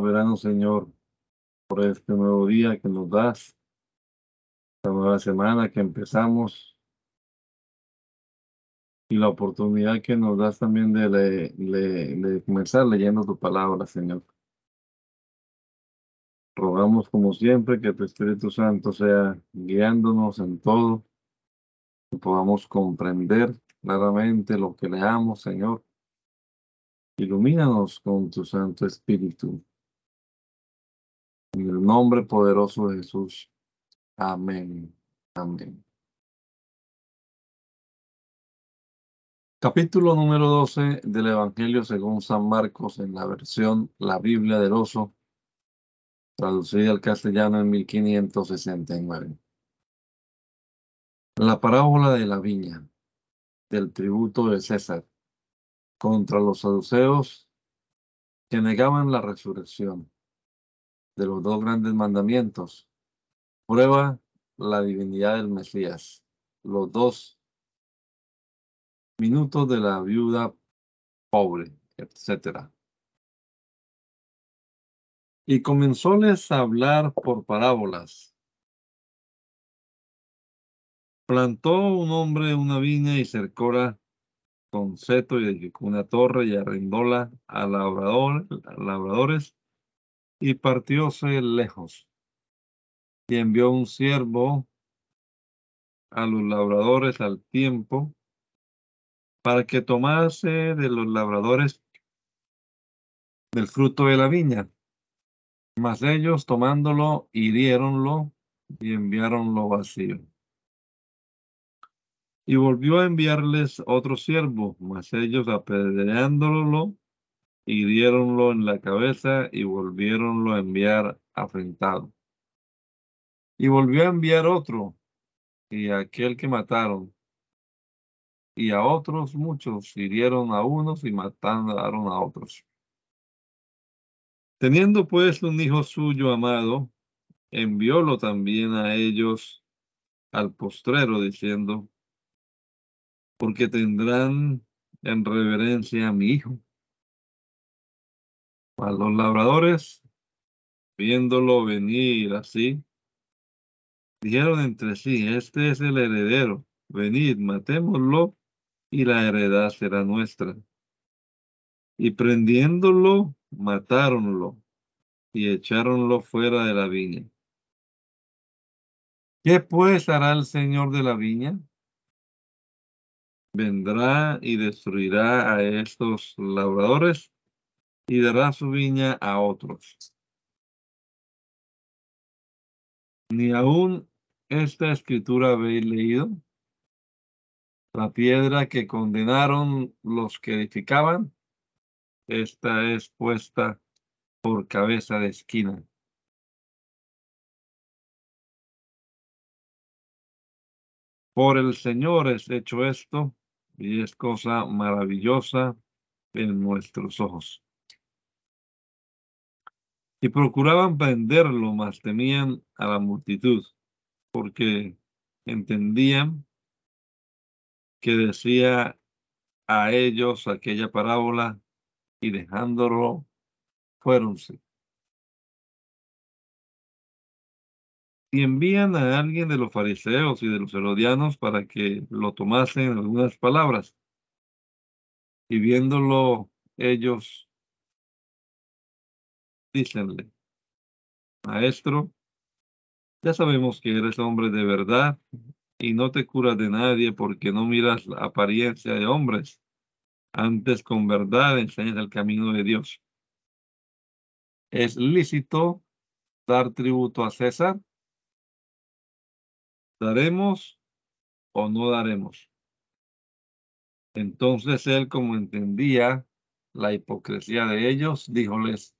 soberano Señor, por este nuevo día que nos das, esta nueva semana que empezamos y la oportunidad que nos das también de, de comenzar leyendo tu palabra, Señor. Rogamos como siempre que tu Espíritu Santo sea guiándonos en todo, que podamos comprender claramente lo que leamos, Señor. Ilumínanos con tu Santo Espíritu. En el nombre poderoso de Jesús. Amén. Amén. Capítulo número 12 del Evangelio según San Marcos en la versión La Biblia del Oso, traducida al castellano en 1569. La parábola de la viña, del tributo de César, contra los saduceos que negaban la resurrección de los dos grandes mandamientos. Prueba la divinidad del Mesías. Los dos minutos de la viuda pobre, etc. Y comenzóles a hablar por parábolas. Plantó un hombre una viña y cercóla con seto y edificó una torre y arrendóla a, labrador, a labradores y partióse lejos. Y envió un siervo a los labradores al tiempo para que tomase de los labradores del fruto de la viña. Mas ellos tomándolo, hiriéronlo y enviáronlo vacío. Y volvió a enviarles otro siervo, mas ellos apedreándolo, hiriéronlo en la cabeza y volviéronlo a enviar afrentado. Y volvió a enviar otro, y aquel que mataron, y a otros muchos hirieron a unos y mataron a otros. Teniendo pues un hijo suyo amado, enviólo también a ellos al postrero, diciendo, porque tendrán en reverencia a mi hijo. Los labradores, viéndolo venir así, dijeron entre sí, este es el heredero, venid, matémoslo y la heredad será nuestra. Y prendiéndolo, matáronlo y echáronlo fuera de la viña. ¿Qué pues hará el Señor de la viña? Vendrá y destruirá a estos labradores y dará su viña a otros. Ni aún esta escritura habéis leído. La piedra que condenaron los que edificaban, esta es puesta por cabeza de esquina. Por el Señor es hecho esto y es cosa maravillosa en nuestros ojos. Y procuraban prenderlo, mas temían a la multitud, porque entendían que decía a ellos aquella parábola y dejándolo, fuéronse. Y envían a alguien de los fariseos y de los herodianos para que lo tomasen algunas palabras. Y viéndolo ellos, dícenle, Maestro, ya sabemos que eres hombre de verdad y no te curas de nadie porque no miras la apariencia de hombres. Antes con verdad enseñas el camino de Dios. ¿Es lícito dar tributo a César? ¿Daremos o no daremos? Entonces él, como entendía la hipocresía de ellos, díjoles,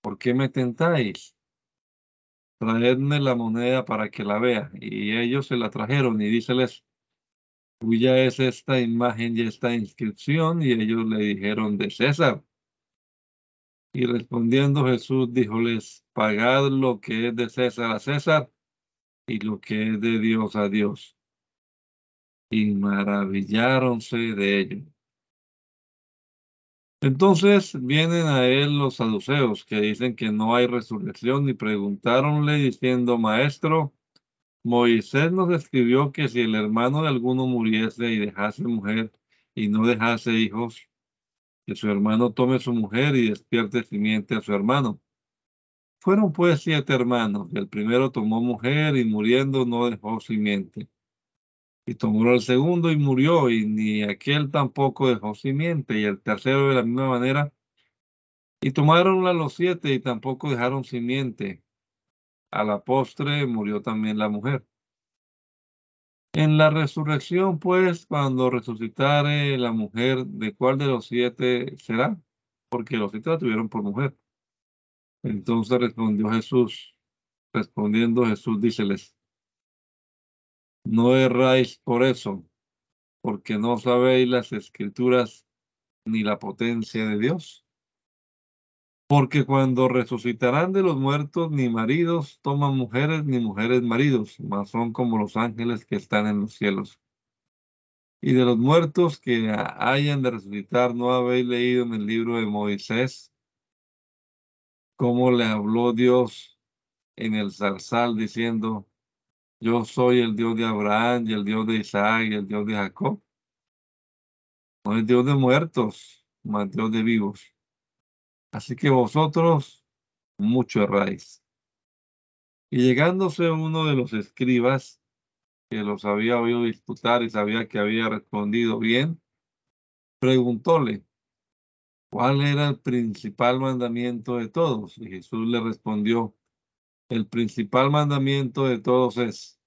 ¿por qué me tentáis? traedme la moneda para que la vea. Y ellos se la trajeron y díceles, cuya es esta imagen y esta inscripción. Y ellos le dijeron, de César. Y respondiendo Jesús, díjoles, pagad lo que es de César a César y lo que es de Dios a Dios. Y maravilláronse de ello. Entonces vienen a él los saduceos que dicen que no hay resurrección y preguntaronle diciendo, Maestro, Moisés nos escribió que si el hermano de alguno muriese y dejase mujer y no dejase hijos, que su hermano tome su mujer y despierte simiente a su hermano. Fueron pues siete hermanos, y el primero tomó mujer y muriendo no dejó simiente. Y tomó el segundo y murió, y ni aquel tampoco dejó simiente, y el tercero de la misma manera. Y tomaron a los siete y tampoco dejaron simiente. A la postre murió también la mujer. En la resurrección, pues, cuando resucitare la mujer, ¿de cuál de los siete será? Porque los siete la tuvieron por mujer. Entonces respondió Jesús, respondiendo Jesús, díceles, no erráis por eso, porque no sabéis las escrituras ni la potencia de Dios. Porque cuando resucitarán de los muertos, ni maridos toman mujeres, ni mujeres maridos, mas son como los ángeles que están en los cielos. Y de los muertos que hayan de resucitar, ¿no habéis leído en el libro de Moisés cómo le habló Dios en el zarzal diciendo, yo soy el Dios de Abraham y el Dios de Isaac y el Dios de Jacob. No es Dios de muertos, más Dios de vivos. Así que vosotros mucho erráis. Y llegándose uno de los escribas, que los había oído disputar y sabía que había respondido bien, preguntóle, ¿cuál era el principal mandamiento de todos? Y Jesús le respondió, el principal mandamiento de todos es,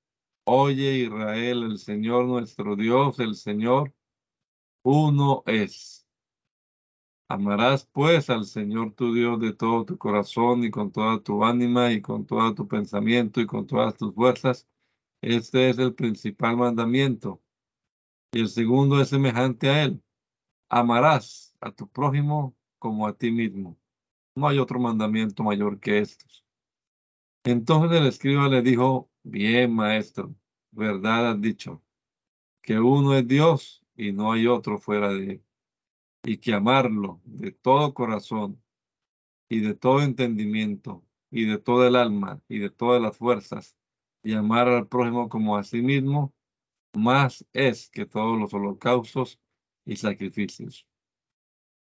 oye Israel, el Señor nuestro Dios, el Señor, uno es. Amarás pues al Señor tu Dios de todo tu corazón y con toda tu ánima y con todo tu pensamiento y con todas tus fuerzas. Este es el principal mandamiento. Y el segundo es semejante a él. Amarás a tu prójimo como a ti mismo. No hay otro mandamiento mayor que estos. Entonces el escriba le dijo, bien maestro, verdad has dicho, que uno es Dios y no hay otro fuera de él, y que amarlo de todo corazón y de todo entendimiento y de todo el alma y de todas las fuerzas, y amar al prójimo como a sí mismo, más es que todos los holocaustos y sacrificios.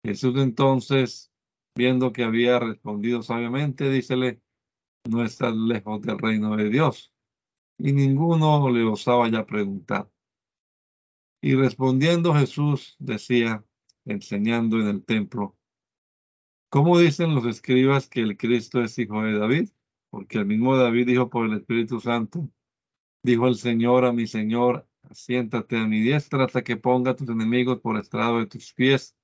Jesús entonces, viendo que había respondido sabiamente, dícele, no estás lejos del reino de Dios. Y ninguno le osaba ya preguntar. Y respondiendo Jesús decía, enseñando en el templo, ¿cómo dicen los escribas que el Cristo es hijo de David? Porque el mismo David dijo por el Espíritu Santo, dijo el Señor a mi Señor, siéntate a mi diestra hasta que ponga tus enemigos por estrado de tus pies.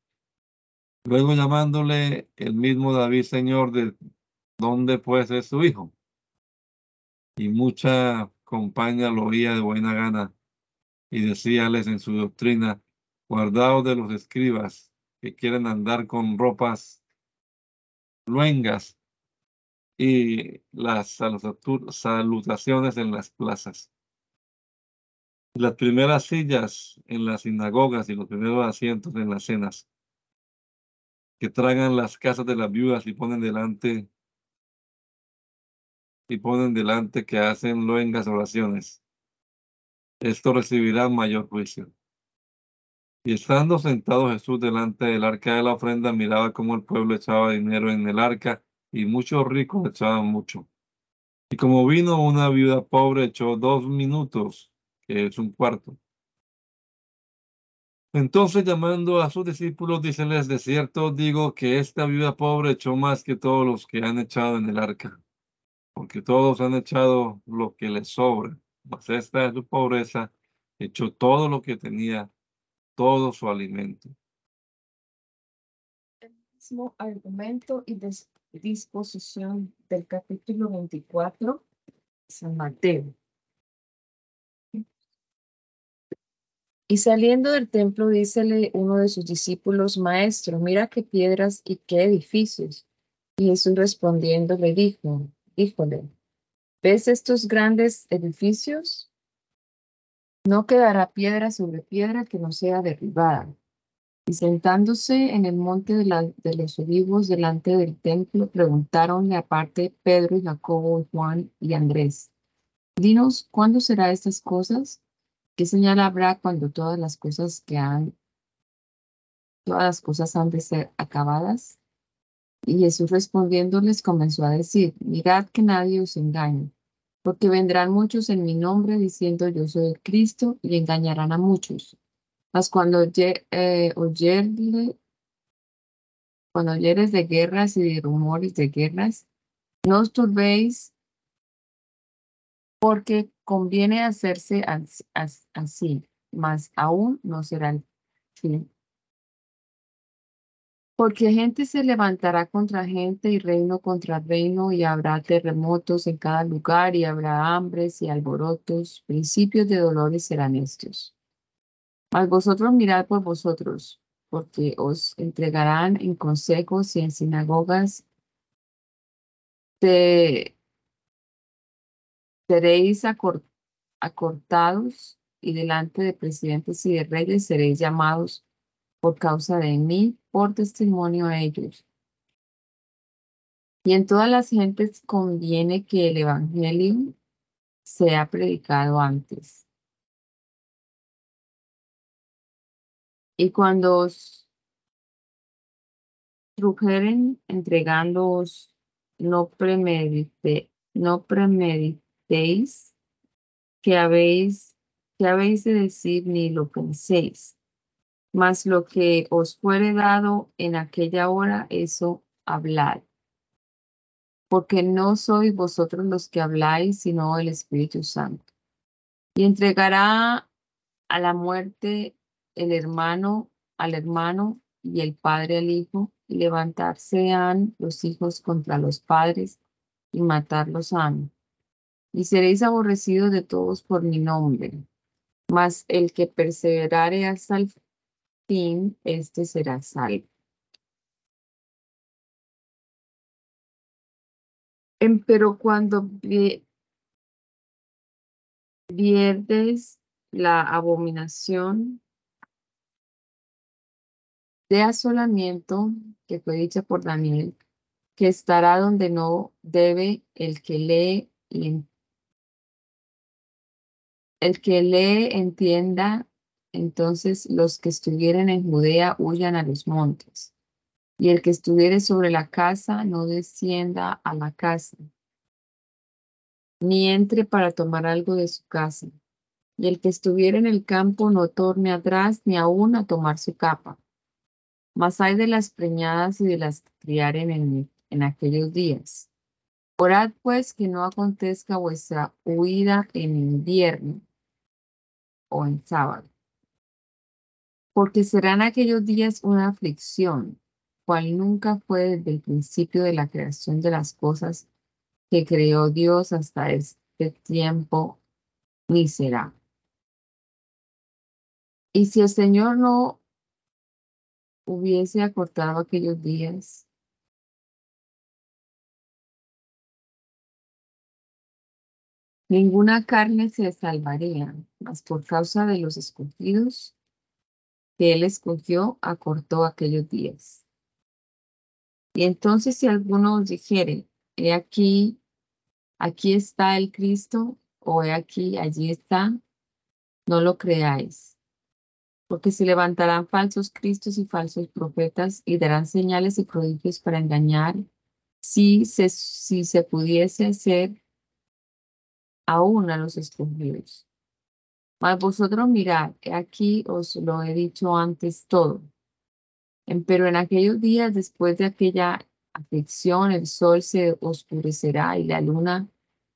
Luego llamándole el mismo David Señor, de ¿dónde pues es su hijo? Y mucha compañía lo oía de buena gana y decíales en su doctrina, guardaos de los escribas que quieren andar con ropas luengas y las salutaciones en las plazas. Las primeras sillas en las sinagogas y los primeros asientos en las cenas, que tragan las casas de las viudas y ponen delante y ponen delante que hacen luengas oraciones. Esto recibirá mayor juicio. Y estando sentado Jesús delante del arca de la ofrenda, miraba cómo el pueblo echaba dinero en el arca y muchos ricos echaban mucho. Y como vino una viuda pobre, echó dos minutos, que es un cuarto. Entonces llamando a sus discípulos, díceles, de cierto digo que esta viuda pobre echó más que todos los que han echado en el arca porque todos han echado lo que les sobra, mas esta es su pobreza, echó todo lo que tenía, todo su alimento. El mismo argumento y disposición del capítulo 24 San Mateo. Y saliendo del templo, dícele uno de sus discípulos, Maestro, mira qué piedras y qué edificios. Y Jesús respondiendo le dijo, híjole, ¿ves estos grandes edificios? No quedará piedra sobre piedra que no sea derribada. Y sentándose en el monte de, los olivos delante del templo, preguntaronle aparte Pedro y Jacobo y Juan y Andrés, dinos, ¿cuándo será estas cosas? ¿Qué señal habrá cuando todas las cosas que han, todas las cosas han de ser acabadas? Y Jesús respondiéndoles comenzó a decir, mirad que nadie os engañe, porque vendrán muchos en mi nombre diciendo yo soy el Cristo y engañarán a muchos. Mas cuando eh, oyerle, cuando oyeres de guerras y de rumores de guerras, no os turbéis, porque conviene hacerse así, mas aún no será el fin. Porque gente se levantará contra gente y reino contra reino, y habrá terremotos en cada lugar, y habrá hambres y alborotos, principios de dolores serán estos. Mas vosotros mirad por vosotros, porque os entregarán en consejos y en sinagogas. seréis acortados y delante de presidentes y de reyes seréis llamados por causa de mí, por testimonio a ellos. Y en todas las gentes conviene que el Evangelio sea predicado antes Y cuando os trujeren entregándoos, no, premedite, no premeditéis que habéis, que habéis de decir ni lo penséis, mas lo que os fuere dado en aquella hora, eso hablad. Porque no sois vosotros los que habláis, sino el Espíritu Santo. Y entregará a la muerte el hermano al hermano y el padre al hijo, y levantarse los hijos contra los padres y matarlos han. Y seréis aborrecidos de todos por mi nombre, mas el que perseverare hasta el fin, este será salvo. Pero cuando vierdes la abominación de asolamiento que fue dicha por Daniel, que estará donde no debe el que lee y el que lee entienda, entonces los que estuvieren en Judea huyan a los montes, y el que estuviere sobre la casa no descienda a la casa, ni entre para tomar algo de su casa, y el que estuviera en el campo no torne atrás ni aún a tomar su capa. Mas hay de las preñadas y de las que criaren en, en aquellos días. Orad pues que no acontezca vuestra huida en invierno o en sábado, porque serán aquellos días una aflicción, cual nunca fue desde el principio de la creación de las cosas que creó Dios hasta este tiempo, ni será. Y si el Señor no hubiese acortado aquellos días. Ninguna carne se salvaría, mas por causa de los escogidos que él escogió, acortó aquellos días. Y entonces si alguno os dijere, he aquí, aquí está el Cristo, o he aquí, allí está, no lo creáis porque se levantarán falsos cristos y falsos profetas y darán señales y prodigios para engañar, si se, si se pudiese hacer aún a los escogidos. Mas vosotros mirad, aquí os lo he dicho antes todo. Pero en aquellos días, después de aquella aflicción, el sol se oscurecerá y la luna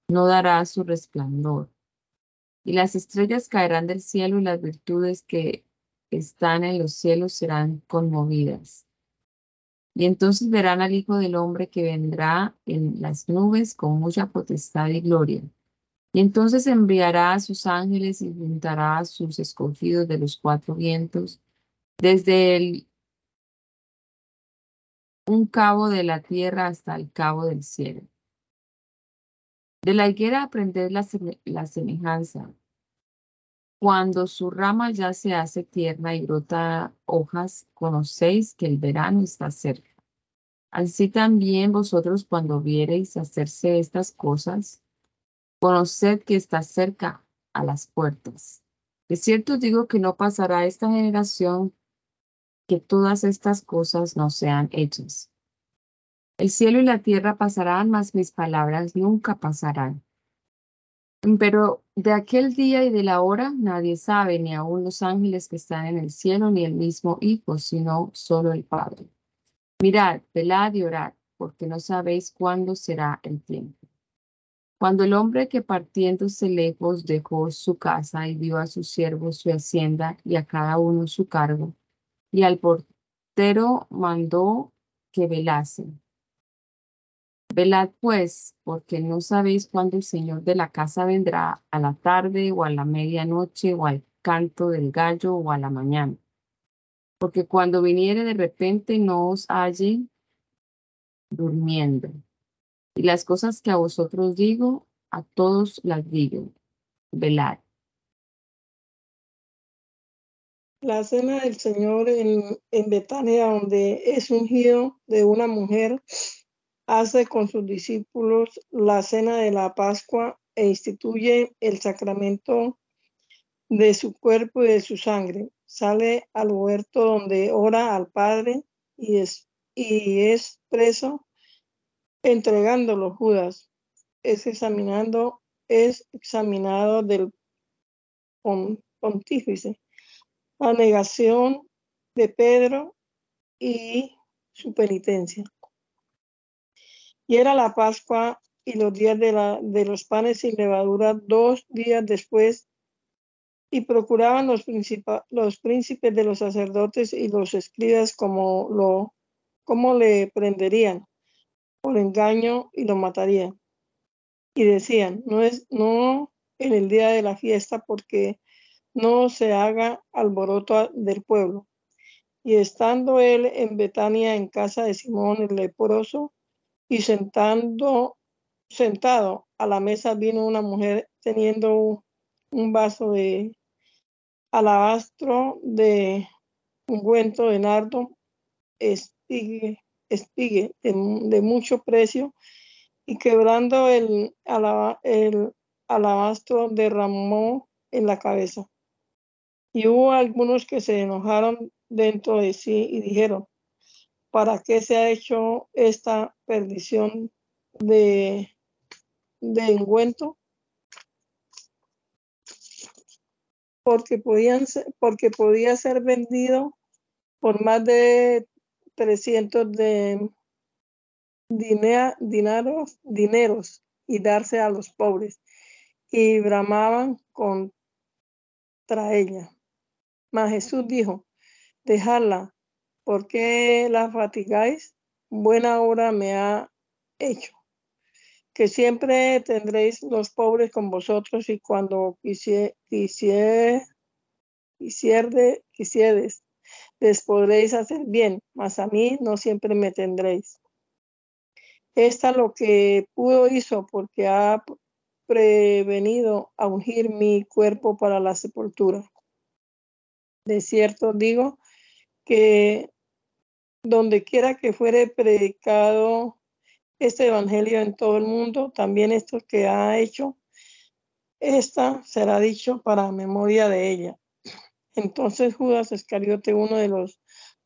no dará su resplandor. Y las estrellas caerán del cielo y las virtudes que están en los cielos serán conmovidas. Y entonces verán al Hijo del Hombre que vendrá en las nubes con mucha potestad y gloria. Y entonces enviará a sus ángeles y juntará a sus escogidos de los cuatro vientos, desde el, un cabo de la tierra hasta el cabo del cielo. De la higuera aprended la, la semejanza. Cuando su rama ya se hace tierna y brota hojas, conocéis que el verano está cerca. Así también vosotros cuando viereis hacerse estas cosas, conoced que está cerca a las puertas. De cierto digo que no pasará esta generación que todas estas cosas no sean hechas. El cielo y la tierra pasarán, mas mis palabras nunca pasarán. Pero de aquel día y de la hora nadie sabe, ni aun los ángeles que están en el cielo, ni el mismo Hijo, sino solo el Padre. Mirad, velad y orad, porque no sabéis cuándo será el tiempo. Cuando el hombre que partiéndose lejos dejó su casa y dio a sus siervos su hacienda y a cada uno su cargo, y al portero mandó que velasen. Velad pues, porque no sabéis cuándo el Señor de la casa vendrá, a la tarde o a la medianoche o al canto del gallo o a la mañana. Porque cuando viniere de repente no os halle durmiendo. Y las cosas que a vosotros digo, a todos las digo. Velad. La cena del Señor en, en Betania, donde es ungido de una mujer, hace con sus discípulos la cena de la Pascua e instituye el sacramento de su cuerpo y de su sangre. Sale al huerto donde ora al Padre y es, y es preso entregándolo Judas. Es examinando, es examinado del pontífice. La negación de Pedro y su penitencia. Y era la Pascua y los días de, la, de los panes sin levadura dos días después y procuraban los, los príncipes de los sacerdotes y los escribas como, lo, como le prenderían por engaño y lo matarían. Y decían, no es no en el día de la fiesta porque no se haga alboroto del pueblo. Y estando él en Betania en casa de Simón el leproso, y sentando, sentado a la mesa vino una mujer teniendo un vaso de alabastro de ungüento de nardo, espigue, espigue de, mucho precio, y quebrando el, el alabastro derramó en la cabeza. Y hubo algunos que se enojaron dentro de sí y dijeron, ¿para qué se ha hecho esta perdición de, de engüento? Porque, podían porque podía ser vendido por más de 300 de dineros, dineros y darse a los pobres. Y bramaban contra ella. Mas Jesús dijo, dejarla, ¿Por qué la fatigáis? Buena obra me ha hecho. Que siempre tendréis los pobres con vosotros y cuando quisier, quisieres, les podréis hacer bien, mas a mí no siempre me tendréis. Esta lo que pudo hizo porque ha prevenido a ungir mi cuerpo para la sepultura. De cierto digo que donde quiera que fuere predicado este evangelio en todo el mundo, también esto que ha hecho, esta será dicho para memoria de ella. Entonces Judas Iscariote, uno de los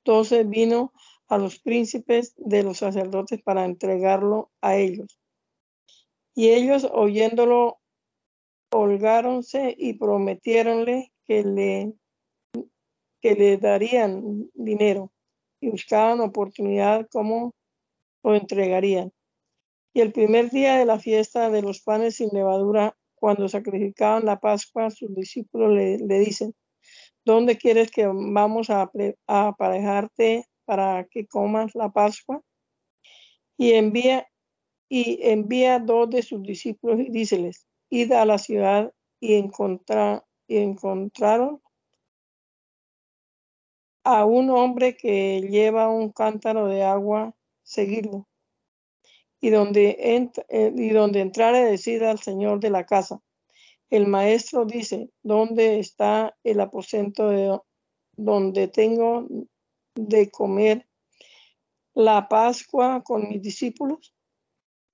doce, vino a los príncipes de los sacerdotes para entregarlo a ellos. Y ellos, oyéndolo, holgáronse y prometieronle que le, que le darían dinero y buscaban oportunidad como lo entregarían. Y el primer día de la fiesta de los panes sin levadura, cuando sacrificaban la Pascua, sus discípulos le, dicen, ¿dónde quieres que vamos a, aparejarte para que comas la Pascua? Y envía, y envía dos de sus discípulos y díceles, id a la ciudad y, encontrar, y encontraron a un hombre que lleva un cántaro de agua, seguirlo. Y donde, eh, y donde entrare, decida al señor de la casa, el maestro dice, ¿dónde está el aposento de donde tengo de comer la Pascua con mis discípulos?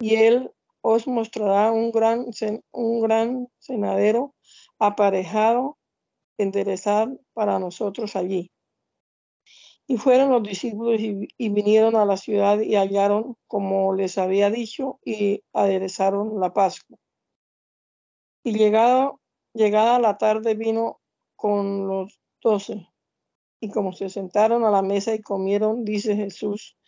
Y él os mostrará un gran, un gran cenadero aparejado, enderezar para nosotros allí. Y fueron los discípulos y, y, vinieron a la ciudad y hallaron como les había dicho y aderezaron la Pascua. Y llegado, llegada la tarde vino con los doce. Y como se sentaron a la mesa y comieron, dice Jesús,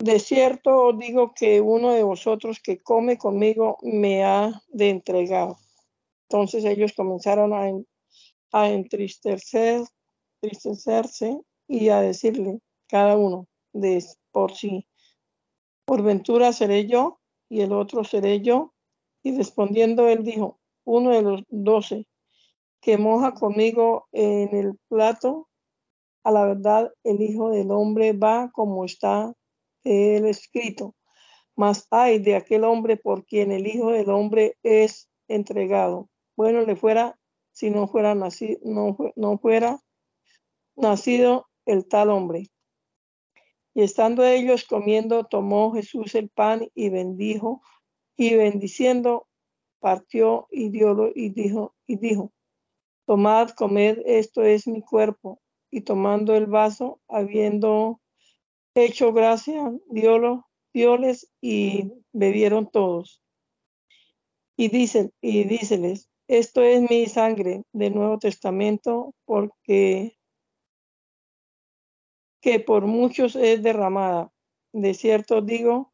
de cierto os digo que uno de vosotros que come conmigo me ha de entregar. Entonces ellos comenzaron a, a entristecer, entristecerse y a decirle cada uno de por sí, por ventura seré yo y el otro seré yo. Y respondiendo él dijo, uno de los doce que moja conmigo en el plato, a la verdad el Hijo del Hombre va como está el escrito. Mas hay de aquel hombre por quien el Hijo del Hombre es entregado. Bueno le fuera si no fuera nacido, no, no fuera nacido el tal hombre. Y estando ellos comiendo, tomó Jesús el pan y bendijo, y bendiciendo, partió y diólo y dijo, y dijo, tomad, comed, esto es mi cuerpo. Y tomando el vaso, habiendo hecho gracia, diólo, dióles y bebieron todos. Y dicen, y díceles, esto es mi sangre del Nuevo Testamento, porque que por muchos es derramada. De cierto digo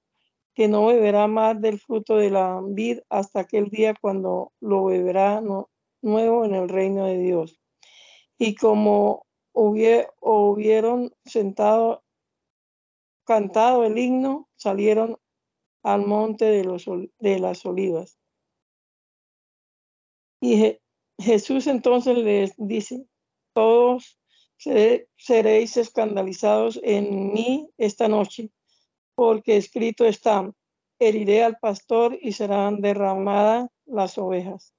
que no beberá más del fruto de la vid hasta aquel día cuando lo beberá nuevo en el reino de Dios. Y como hubieron sentado, cantado el himno, salieron al monte de, los, de las olivas. Y Jesús entonces les dice, todos seréis escandalizados en mí esta noche, porque escrito está, heriré al pastor y serán derramadas las ovejas.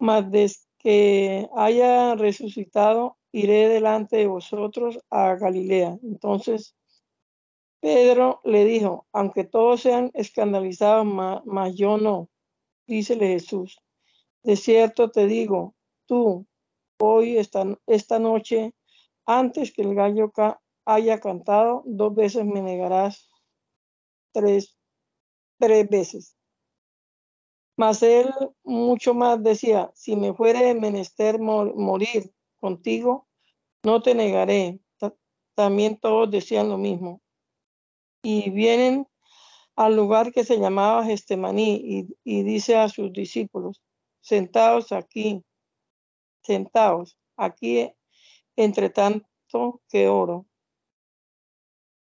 Mas desde que haya resucitado, iré delante de vosotros a Galilea. Entonces Pedro le dijo, aunque todos sean escandalizados, mas yo no, dícele Jesús. De cierto te digo, tú, hoy, esta, esta noche, antes que el gallo haya cantado, dos veces me negarás tres, tres veces. Mas él mucho más decía, si me fuere menester morir contigo, no te negaré. también todos decían lo mismo. Y vienen al lugar que se llamaba Gestemaní y, y dice a sus discípulos, sentados aquí sentaos aquí entre tanto que oro.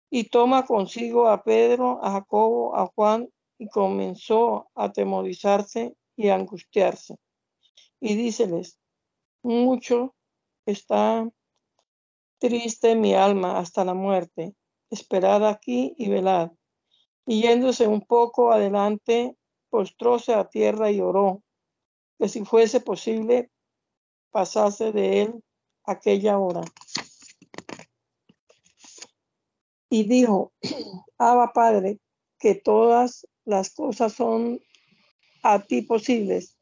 Y toma consigo a Pedro, a Jacobo, a Juan, y comenzó a atemorizarse y a angustiarse. Y díceles, mucho está triste mi alma hasta la muerte. Esperad aquí y velad. Y yéndose un poco adelante, postróse a tierra y oró, que si fuese posible pasase de él aquella hora. Y dijo, Abba Padre, que todas las cosas son a ti posibles.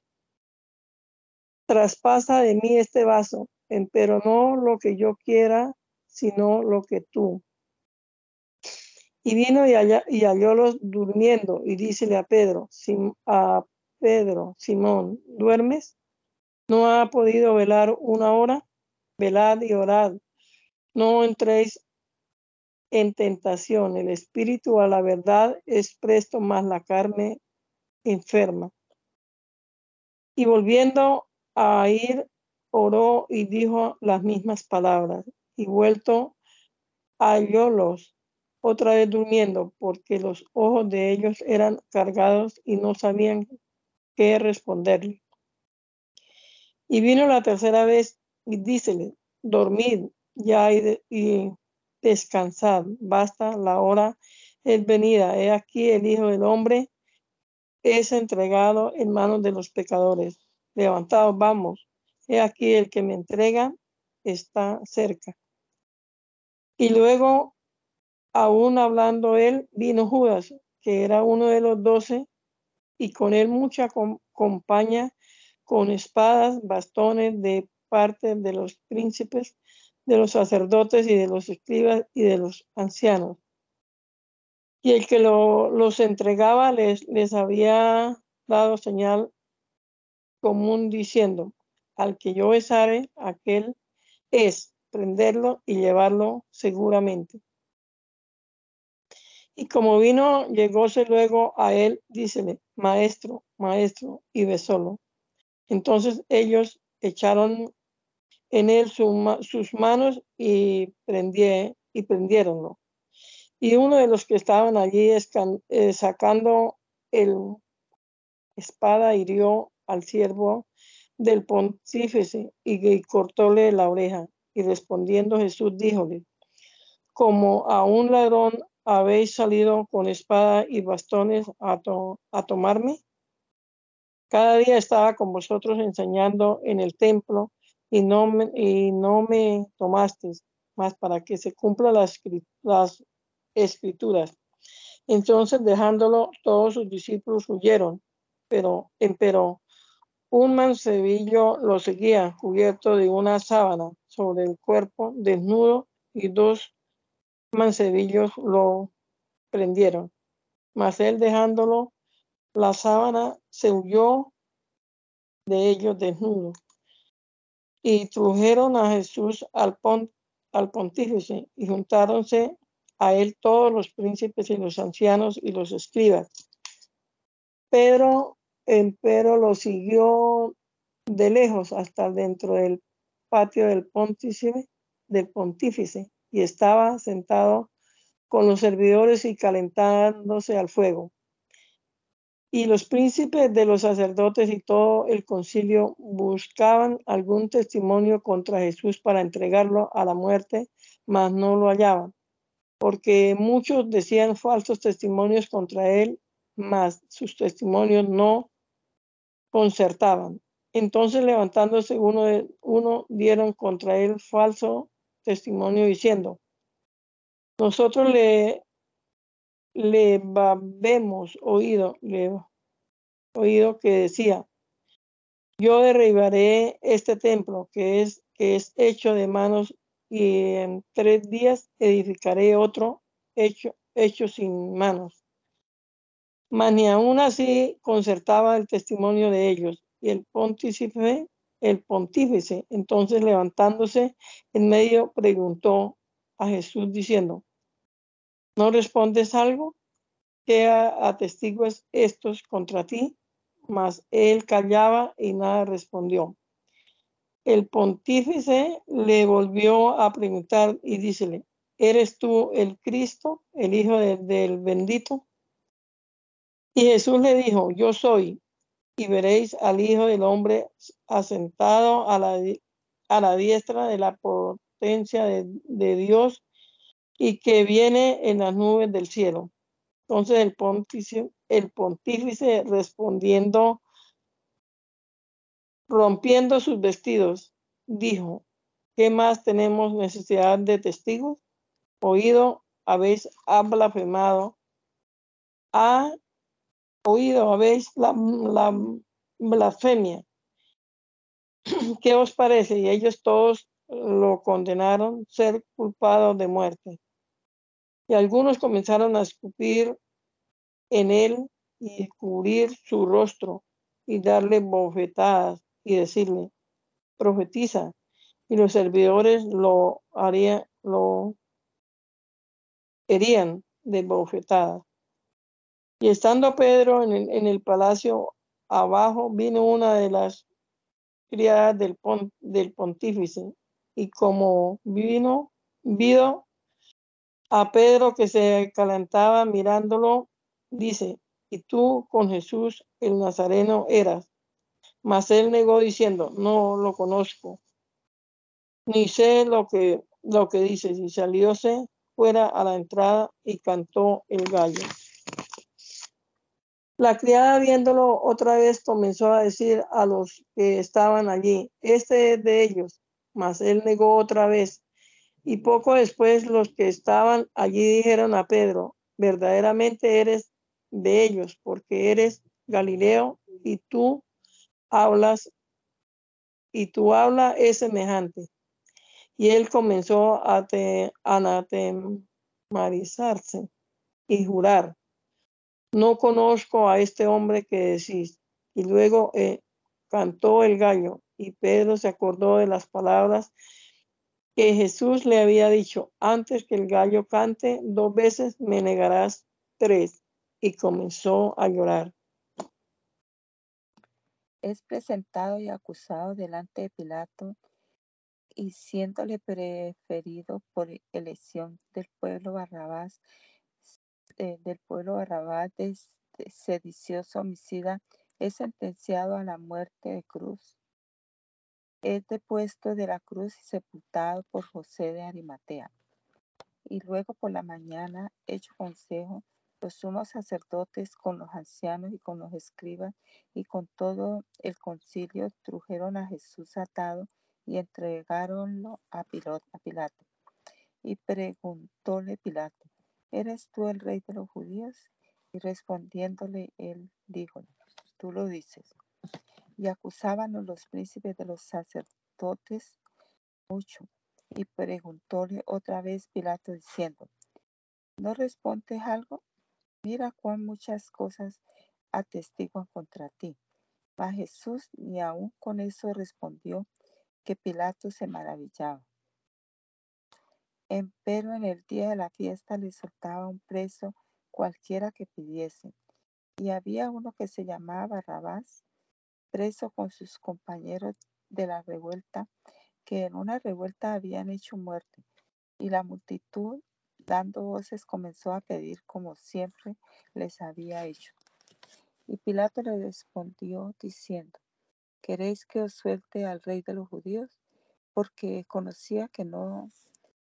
Traspasa de mí este vaso, pero no lo que yo quiera, sino lo que tú. Y vino y, allá, y hallólos durmiendo, y dícele a Pedro, a Pedro, Simón, ¿duermes? ¿No ha podido velar una hora? Velad y orad. No entréis en tentación. El espíritu a la verdad es presto, más la carne enferma. Y volviendo a ir, oró y dijo las mismas palabras. Y vuelto, hallólos otra vez durmiendo, porque los ojos de ellos eran cargados y no sabían qué responderle. Y vino la tercera vez y dícele, dormid ya y, descansad, basta, la hora es venida. He aquí el Hijo del Hombre es entregado en manos de los pecadores. Levantados, vamos. He aquí el que me entrega está cerca. Y luego, aún hablando él, vino Judas, que era uno de los doce, y con él mucha compañía con espadas, bastones de parte de los príncipes, de los sacerdotes y de los escribas y de los ancianos. Y el que los entregaba les, les había dado señal común diciendo, al que yo besare, aquel es prenderlo y llevarlo seguramente. Y como vino, llegóse luego a él, dícele, maestro, maestro, y besólo. Entonces ellos echaron en él sus manos y, prendie, y prendieronlo. Y uno de los que estaban allí eh, sacando el espada hirió al siervo del pontífice y, cortóle la oreja. Y respondiendo Jesús díjole, como a un ladrón habéis salido con espada y bastones a, a tomarme. Cada día estaba con vosotros enseñando en el templo y no me, y no me tomasteis, más para que se cumplan las, las escrituras. Entonces, dejándolo, todos sus discípulos huyeron, pero, pero un mancebillo lo seguía, cubierto de una sábana sobre el cuerpo, desnudo, y dos mancebillos lo prendieron. Mas él dejándolo, la sábana se huyó de ellos desnudo. Y trujeron a Jesús al, al pontífice y juntáronse a él todos los príncipes y los ancianos y los escribas. Pedro, empero, lo siguió de lejos hasta dentro del patio del del pontífice y estaba sentado con los servidores y calentándose al fuego. Y los príncipes de los sacerdotes y todo el concilio buscaban algún testimonio contra Jesús para entregarlo a la muerte, mas no lo hallaban porque muchos decían falsos testimonios contra él, mas sus testimonios no concertaban. Entonces levantándose uno, de, uno dieron contra él falso testimonio diciendo, nosotros le, le habemos oído, le, oído que decía, yo derribaré este templo que es, que es hecho de manos y en tres días edificaré otro hecho, hecho sin manos. Mas ni aún así concertaba el testimonio de ellos. Y el pontífice, entonces levantándose en medio, preguntó a Jesús diciendo, ¿no respondes algo? ¿Qué atestigues estos contra ti? Mas él callaba y nada respondió. El pontífice le volvió a preguntar y dícele, ¿eres tú el Cristo, el Hijo del bendito? Y Jesús le dijo, yo soy, y veréis al Hijo del Hombre asentado a la, a la diestra de la potencia de, de Dios y que viene en las nubes del cielo. Entonces el pontífice, el pontífice respondiendo rompiendo sus vestidos, dijo, ¿qué más tenemos necesidad de testigos? Oído habéis blasfemado, ha oído habéis la, la blasfemia. ¿Qué os parece? Y ellos todos lo condenaron ser culpado de muerte. Y algunos comenzaron a escupir en él y cubrir su rostro y darle bofetadas y decirle, profetiza, y los servidores lo harían, lo herían de bofetada. Y estando Pedro en el, en el, palacio abajo, vino una de las criadas del, del pontífice, y como vino, vio a Pedro que se calentaba mirándolo, dice, y tú con Jesús el Nazareno eras. Mas él negó diciendo, no lo conozco, ni sé lo que, lo que dices. Y salióse fuera a la entrada y cantó el gallo. La criada viéndolo otra vez comenzó a decir a los que estaban allí, este es de ellos, mas él negó otra vez. Y poco después los que estaban allí dijeron a Pedro, verdaderamente eres de ellos, porque eres Galileo y tú hablas y tu habla es semejante. Y él comenzó a anatematizarse y jurar, no conozco a este hombre que decís. Y luego eh, cantó el gallo y Pedro se acordó de las palabras que Jesús le había dicho, antes que el gallo cante dos veces me negarás tres. Y comenzó a llorar. Es presentado y acusado delante de Pilato y siéndole preferido por elección del pueblo Barrabás, eh, del pueblo Barrabás de sedicioso homicida, es sentenciado a la muerte de cruz es depuesto de la cruz y sepultado por José de Arimatea. Y luego por la mañana, hecho consejo, los sumos sacerdotes con los ancianos y con los escribas y con todo el concilio trujeron a Jesús atado y entregaronlo a Pilato. Y preguntóle Pilato, ¿eres tú el rey de los judíos? Y respondiéndole él dijo, tú lo dices y acusaban a los príncipes de los sacerdotes mucho. Y preguntóle otra vez Pilato diciendo, ¿no respondes algo? Mira cuán muchas cosas atestiguan contra ti. Mas Jesús ni aun con eso respondió que Pilato se maravillaba. Pero en el día de la fiesta le soltaba un preso cualquiera que pidiese. Y había uno que se llamaba Barrabás, preso con sus compañeros de la revuelta, que en una revuelta habían hecho muerte. Y la multitud, dando voces, comenzó a pedir como siempre les había hecho. Y Pilato le respondió diciendo, ¿queréis que os suelte al rey de los judíos? Porque conocía que no,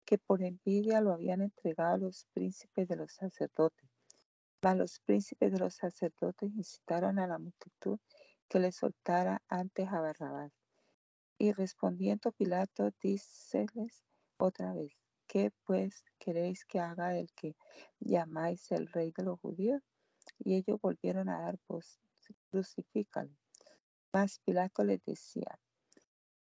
que por envidia lo habían entregado los príncipes de los sacerdotes. Mas los príncipes de los sacerdotes incitaron a la multitud que le soltara antes a Barrabás. Y respondiendo Pilato, díceles otra vez, ¿qué pues queréis que haga del que llamáis el rey de los judíos? Y ellos volvieron a dar voz, crucifícalo. Mas Pilato les decía,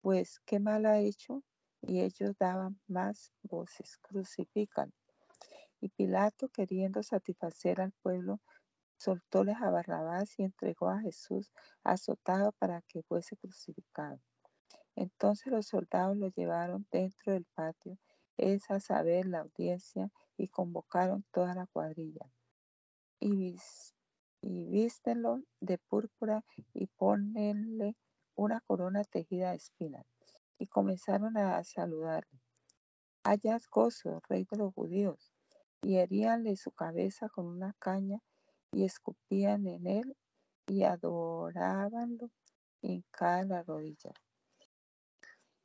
pues, ¿qué mal ha hecho? Y ellos daban más voces, crucifícalo. Y Pilato, queriendo satisfacer al pueblo, soltóles a Barrabás y entregó a Jesús azotado para que fuese crucificado. Entonces los soldados lo llevaron dentro del patio, es a saber la audiencia, y convocaron toda la cuadrilla. Y, y vístenlo de púrpura y ponenle una corona tejida de espinas. Y comenzaron a saludarle. Hayas gozo, rey de los judíos. Y heríanle su cabeza con una caña y escupían en él y adorábanlo en cada rodilla.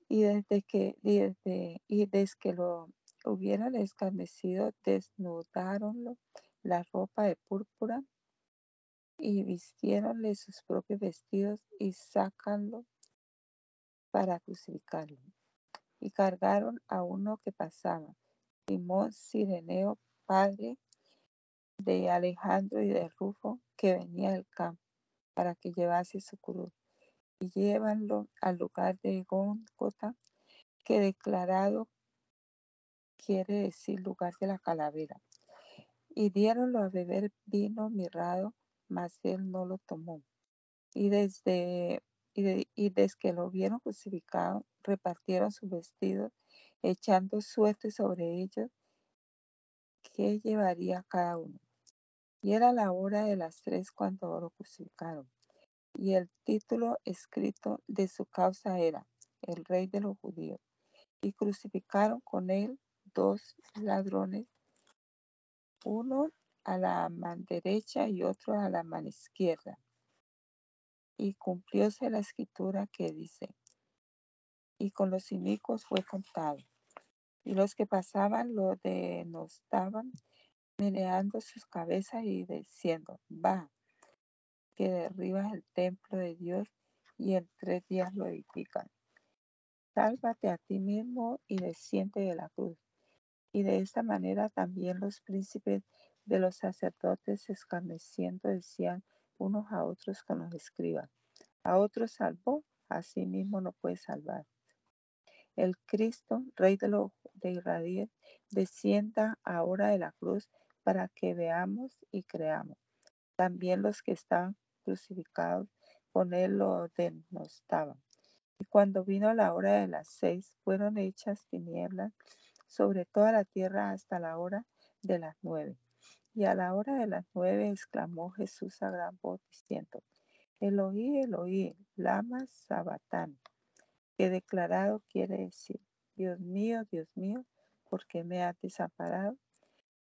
Y desde que, desde, y desde que lo hubieran escarnecido, desnudaronlo la ropa de púrpura y vistiéronle sus propios vestidos y sacanlo para crucificarlo. Y cargaron a uno que pasaba, Simón Sireneo, padre de Alejandro y de Rufo que venía del campo para que llevase su cruz y llévanlo al lugar de Góngota que declarado quiere decir lugar de la calavera. Y diéronlo a beber vino mirrado mas él no lo tomó. Y desde y, desde que lo vieron crucificado repartieron sus vestidos echando suerte sobre ellos que llevaría cada uno y era la hora de las tres cuando lo crucificaron. Y el título escrito de su causa era El Rey de los Judíos. Y crucificaron con él dos ladrones, uno a la mano derecha y otro a la mano izquierda. Y cumplióse la escritura que dice, y con los inicuos fue contado. Y los que pasaban lo denostaban meneando sus cabezas y diciendo, va, que derribas el templo de Dios y en tres días lo edifican. Sálvate a ti mismo y desciende de la cruz. Y de esta manera también los príncipes de los sacerdotes escarneciendo decían unos a otros con los escribas. A otros salvó, a sí mismo no puede salvar. El Cristo, Rey de, lo, de Israel, descienda ahora de la cruz para que veamos y creamos. También los que estaban crucificados con él lo denostaban. Y cuando vino la hora de las seis, fueron hechas tinieblas sobre toda la tierra hasta la hora de las nueve. Y a la hora de las nueve exclamó Jesús a gran voz diciendo, Eloí, Eloí, lama sabatán, que declarado quiere decir, Dios mío, Dios mío, ¿por qué me has desamparado?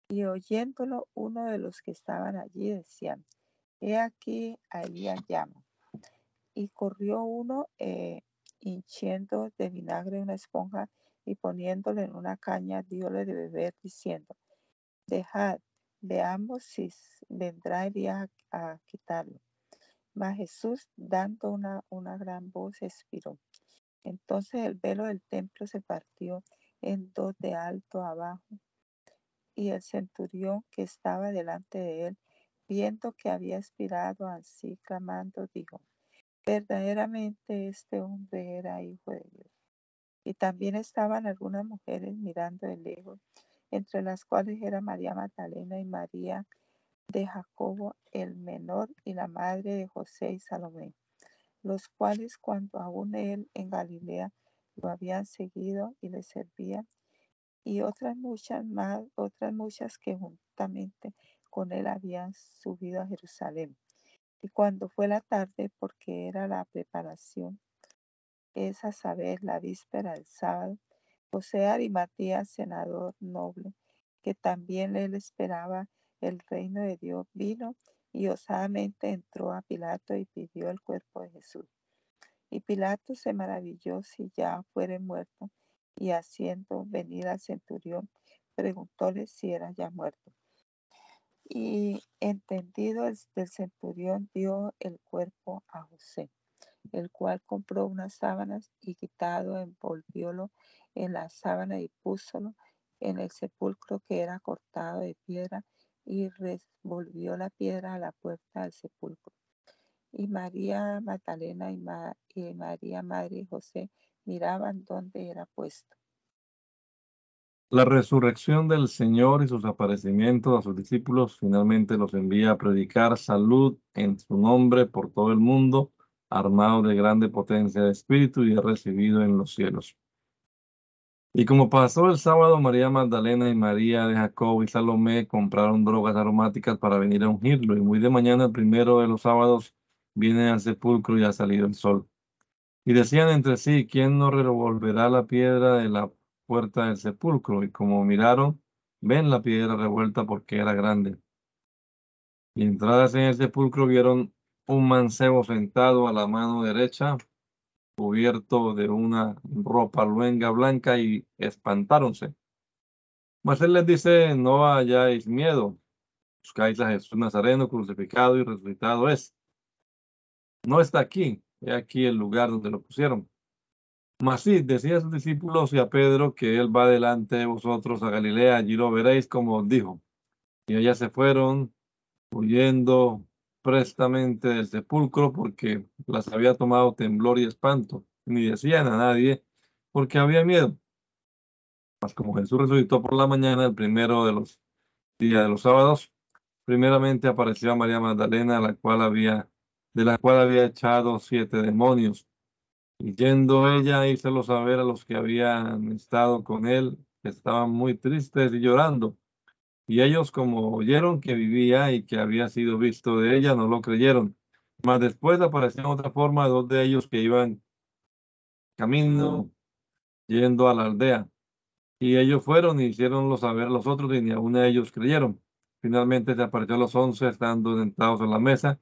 Y oyéndolo, uno de los que estaban allí decían, he aquí, ahí llama. Y corrió uno eh, hinchiendo de vinagre una esponja y poniéndole en una caña, diole de beber, diciendo, dejad, veamos si vendrá el día a, quitarlo. Mas Jesús, dando una, una gran voz, expiró. Entonces el velo del templo se partió en dos de alto abajo, y el centurión que estaba delante de él, viendo que había expirado así, clamando, dijo, verdaderamente este hombre era hijo de Dios. Y también estaban algunas mujeres mirando de lejos, entre las cuales era María Magdalena y María de Jacobo el menor y la madre de José y Salomé, los cuales cuando aún él en Galilea lo habían seguido y le servían, y otras muchas más, otras muchas que juntamente con él habían subido a Jerusalén. Y cuando fue la tarde, porque era la preparación, es a saber, la víspera del sábado, José Arimatías, senador noble, que también él esperaba el reino de Dios, vino y osadamente entró a Pilato y pidió el cuerpo de Jesús. Y Pilato se maravilló si ya fuere muerto, y haciendo venir al centurión, preguntóle si era ya muerto. Y entendido el, del centurión, dio el cuerpo a José, el cual compró unas sábanas y quitado, envolviólo en la sábana y púsolo en el sepulcro que era cortado de piedra y revolvió la piedra a la puerta del sepulcro. Y María Magdalena y, y María Madre y José miraban dónde era puesto. La resurrección del Señor y sus aparecimientos a sus discípulos finalmente los envía a predicar salud en su nombre por todo el mundo, armado de grande potencia de espíritu y recibido en los cielos. Y como pasó el sábado, María Magdalena y María de Jacob y Salomé compraron drogas aromáticas para venir a ungirlo, y muy de mañana, el primero de los sábados, viene al sepulcro y ha salido el sol. Y decían entre sí, ¿quién no revolverá la piedra de la puerta del sepulcro y como miraron, ven la piedra revuelta porque era grande. Y entradas en el sepulcro vieron un mancebo sentado a la mano derecha, cubierto de una ropa luenga blanca y espantáronse. Mas él les dice, no hayáis miedo, buscáis a Jesús Nazareno crucificado y resucitado es. No está aquí, he aquí el lugar donde lo pusieron. Mas sí, decía a sus discípulos y a Pedro que él va delante de vosotros a Galilea, allí lo veréis como dijo. Y allá se fueron huyendo prestamente del sepulcro porque las había tomado temblor y espanto. Ni decían a nadie porque había miedo. Mas como Jesús resucitó por la mañana, el primero de los días de los sábados, primeramente apareció a María Magdalena, la cual había, de la cual había echado siete demonios y yendo ella, hícelo saber a los que habían estado con él, que estaban muy tristes y llorando. Y ellos, como oyeron que vivía y que había sido visto de ella, no lo creyeron. Mas después apareció en otra forma dos de ellos que iban camino yendo a la aldea. Y ellos fueron y hicieronlo saber a los otros y ni aún de ellos creyeron. Finalmente se apareció a los once estando sentados en la mesa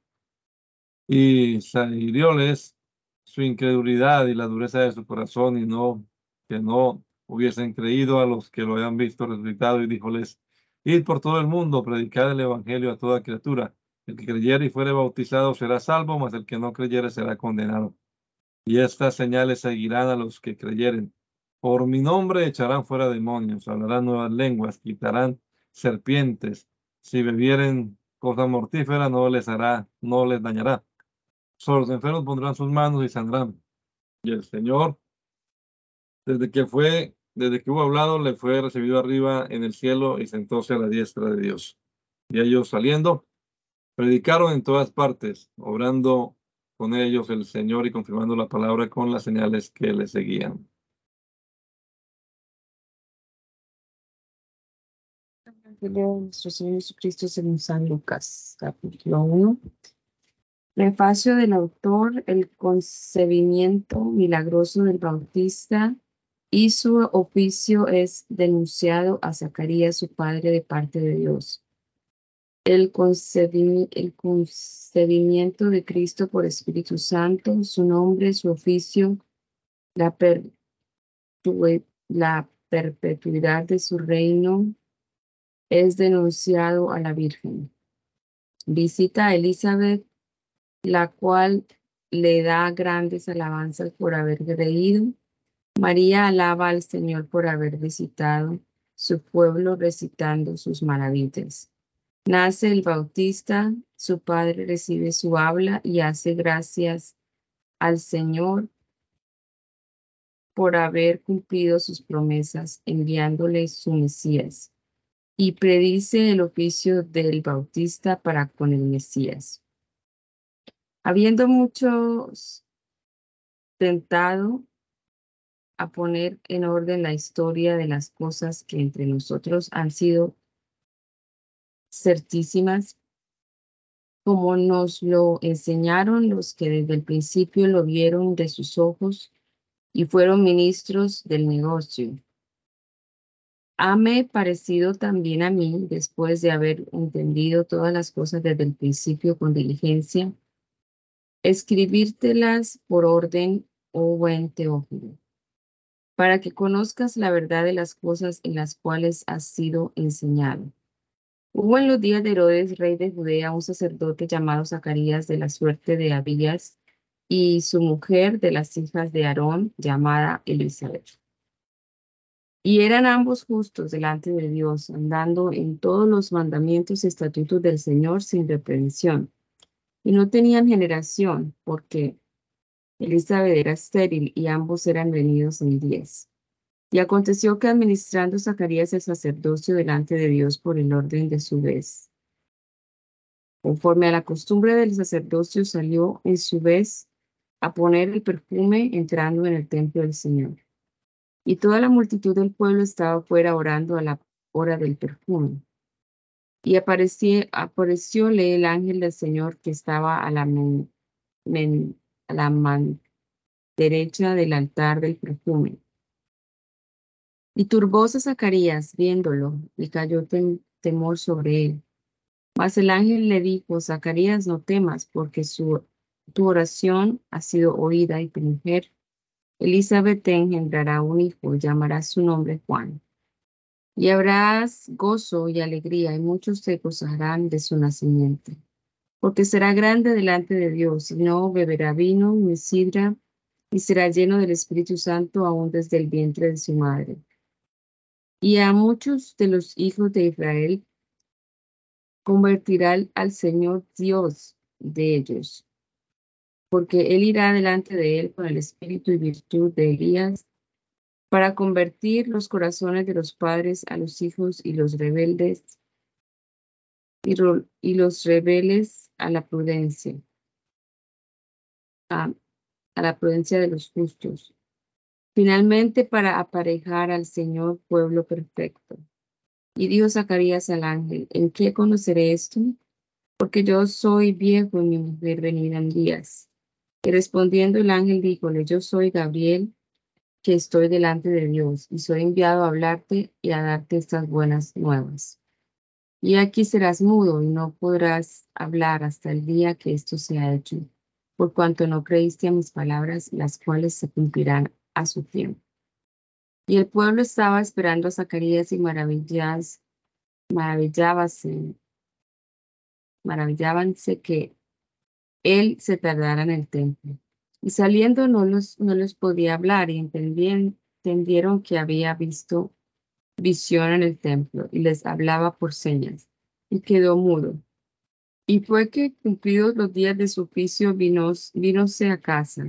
y salióles su incredulidad y la dureza de su corazón y no que no hubiesen creído a los que lo habían visto resucitado y díjoles, id por todo el mundo, predicad el evangelio a toda criatura. El que creyere y fuere bautizado será salvo, mas el que no creyere será condenado. Y estas señales seguirán a los que creyeren. Por mi nombre echarán fuera demonios, hablarán nuevas lenguas, quitarán serpientes. Si bebieren cosa mortífera, no les hará, no les dañará. Sobre los enfermos pondrán sus manos y saldrán. Y el Señor, desde que fue, desde que hubo hablado, le fue recibido arriba en el cielo y sentóse a la diestra de Dios. Y ellos saliendo, predicaron en todas partes, obrando con ellos el Señor y confirmando la palabra con las señales que le seguían. Nuestro Señor Jesucristo según San Lucas, capítulo 1. Prefacio del autor, el concebimiento milagroso del Bautista y su oficio es denunciado a Zacarías, su padre, de parte de Dios. El, concebimiento de Cristo por Espíritu Santo, su nombre, su oficio, la, la perpetuidad de su reino es denunciado a la Virgen. Visita a Elizabeth la cual le da grandes alabanzas por haber creído. María alaba al Señor por haber visitado su pueblo recitando sus maravillas. Nace el Bautista, su padre recibe su habla y hace gracias al Señor por haber cumplido sus promesas, enviándole su Mesías, y predice el oficio del Bautista para con el Mesías. Habiendo muchos tentado a poner en orden la historia de las cosas que entre nosotros han sido certísimas, como nos lo enseñaron los que desde el principio lo vieron de sus ojos y fueron ministros del negocio. Hame parecido también a mí, después de haber entendido todas las cosas desde el principio con diligencia, escribírtelas por orden, oh buen Teófilo, para que conozcas la verdad de las cosas en las cuales has sido enseñado. Hubo en los días de Herodes, rey de Judea, un sacerdote llamado Zacarías de la suerte de Abías y su mujer de las hijas de Aarón, llamada Elizabeth. Y eran ambos justos delante de Dios, andando en todos los mandamientos y estatutos del Señor sin reprensión y no tenían generación porque Elizabeth era estéril y ambos eran venidos en diez. Y aconteció que administrando Zacarías el sacerdocio delante de Dios por el orden de su vez, conforme a la costumbre del sacerdocio, salió en su vez a poner el perfume entrando en el templo del Señor. Y toda la multitud del pueblo estaba fuera orando a la hora del perfume. Y apareció, aparecióle el ángel del Señor que estaba a la, man derecha del altar del perfume. Y turbóse Zacarías viéndolo, y cayó temor sobre él. Mas el ángel le dijo, Zacarías, no temas, porque tu oración ha sido oída, y tu mujer Elizabeth te engendrará un hijo, llamará su nombre Juan. Y habrás gozo y alegría, y muchos se gozarán de su nacimiento. Porque será grande delante de Dios, y no beberá vino ni sidra, y será lleno del Espíritu Santo aún desde el vientre de su madre. Y a muchos de los hijos de Israel convertirá al Señor Dios de ellos, porque él irá delante de él con el espíritu y virtud de Elías para convertir los corazones de los padres a los hijos y los rebeldes y, los rebeldes a la prudencia, a, la prudencia de los justos. Finalmente, para aparejar al Señor pueblo perfecto. Y dijo Zacarías al ángel, ¿en qué conoceré esto? Porque yo soy viejo y mi mujer venida en días. Y respondiendo el ángel díjole, yo soy Gabriel, que estoy delante de Dios y soy enviado a hablarte y a darte estas buenas nuevas. Y aquí serás mudo y no podrás hablar hasta el día que esto sea hecho, por cuanto no creíste a mis palabras, las cuales se cumplirán a su tiempo. Y el pueblo estaba esperando a Zacarías y maravillas, maravillábase maravillábanse que él se tardara en el templo. Y saliendo no, los, no les podía hablar y entendieron que había visto visión en el templo y les hablaba por señas y quedó mudo. Y fue que cumplidos los días de su oficio vino, vínose a casa.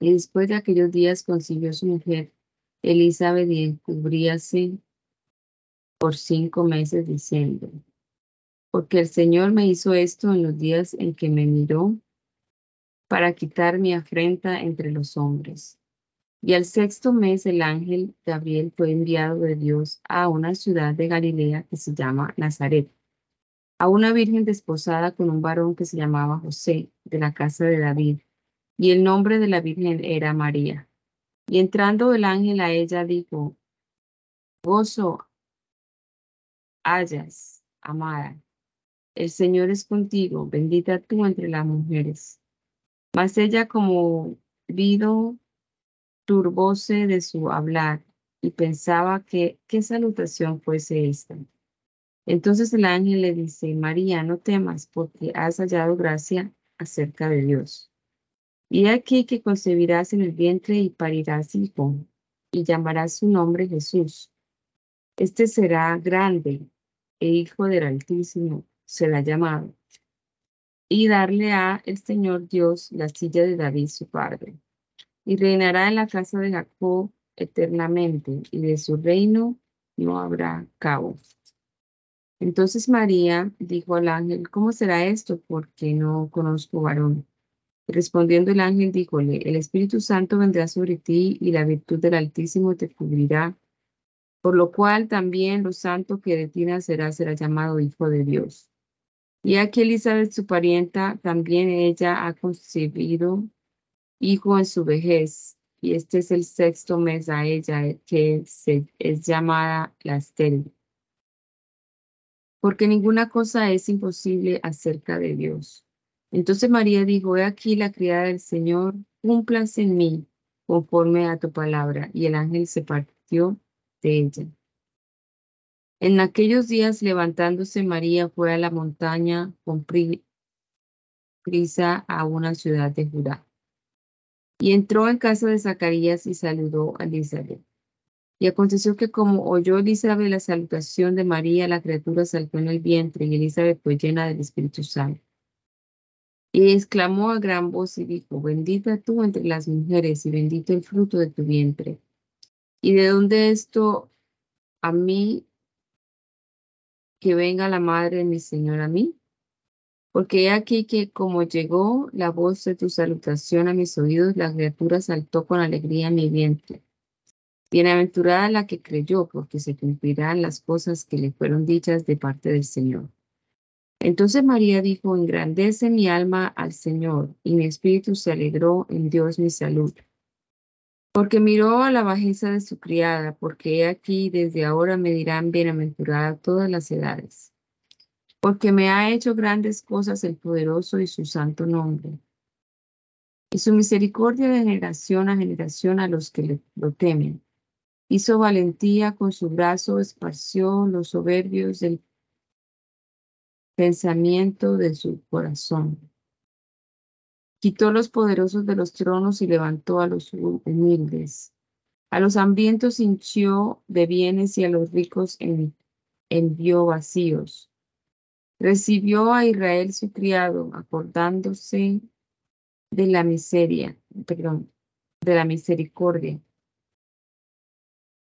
Y después de aquellos días consiguió su mujer Elizabeth y encubríase por cinco meses diciendo, porque el Señor me hizo esto en los días en que me miró para quitar mi afrenta entre los hombres. Y al sexto mes el ángel Gabriel fue enviado de Dios a una ciudad de Galilea que se llama Nazaret, a una virgen desposada con un varón que se llamaba José, de la casa de David, y el nombre de la virgen era María. Y entrando el ángel a ella dijo, Gozo hayas, amada, el Señor es contigo, bendita tú entre las mujeres. Mas ella como vido turbóse de su hablar y pensaba que qué salutación fuese esta. Entonces el ángel le dice, María, no temas porque has hallado gracia acerca de Dios. Y aquí que concebirás en el vientre y parirás hijo, y llamarás su nombre Jesús. Este será grande e hijo del Altísimo será llamado. Y darle a el Señor Dios la silla de David su padre y reinará en la casa de Jacob eternamente, y de su reino no habrá cabo. Entonces María dijo al ángel, ¿cómo será esto? Porque no conozco varón. respondiendo el ángel, díjole, el Espíritu Santo vendrá sobre ti y la virtud del Altísimo te cubrirá, por lo cual también lo santo que de ti nacerá será llamado Hijo de Dios. Y aquí Elizabeth, su parienta, también ella ha concebido hijo en su vejez, y este es el sexto mes a ella que se, es llamada la estéril. Porque ninguna cosa es imposible acerca de Dios. Entonces María dijo, he aquí la criada del Señor, cúmplase en mí conforme a tu palabra. Y el ángel se partió de ella. En aquellos días levantándose María fue a la montaña con prisa a una ciudad de Judá y entró en casa de Zacarías y saludó a Elizabeth. Y aconteció que como oyó Elizabeth la salutación de María, la criatura saltó en el vientre y Elizabeth fue llena del Espíritu Santo. Y exclamó a gran voz y dijo, bendita tú entre las mujeres y bendito el fruto de tu vientre. ¿Y de dónde esto a mí que venga la madre de mi Señor a mí? Porque he aquí que como llegó la voz de tu salutación a mis oídos, la criatura saltó con alegría en mi vientre. Bienaventurada la que creyó, porque se cumplirán las cosas que le fueron dichas de parte del Señor. Entonces María dijo, engrandece mi alma al Señor, y mi espíritu se alegró en Dios mi salud. Porque miró a la bajeza de su criada, porque he aquí desde ahora me dirán bienaventurada todas las edades porque me ha hecho grandes cosas el poderoso y su santo nombre. Y su misericordia de generación a generación a los que lo temen. Hizo valentía con su brazo, esparció los soberbios del pensamiento de su corazón. Quitó los poderosos de los tronos y levantó a los humildes. A los hambrientos hinchió de bienes y a los ricos envió vacíos. Recibió a Israel su criado, acordándose de la miseria, perdón, de la misericordia.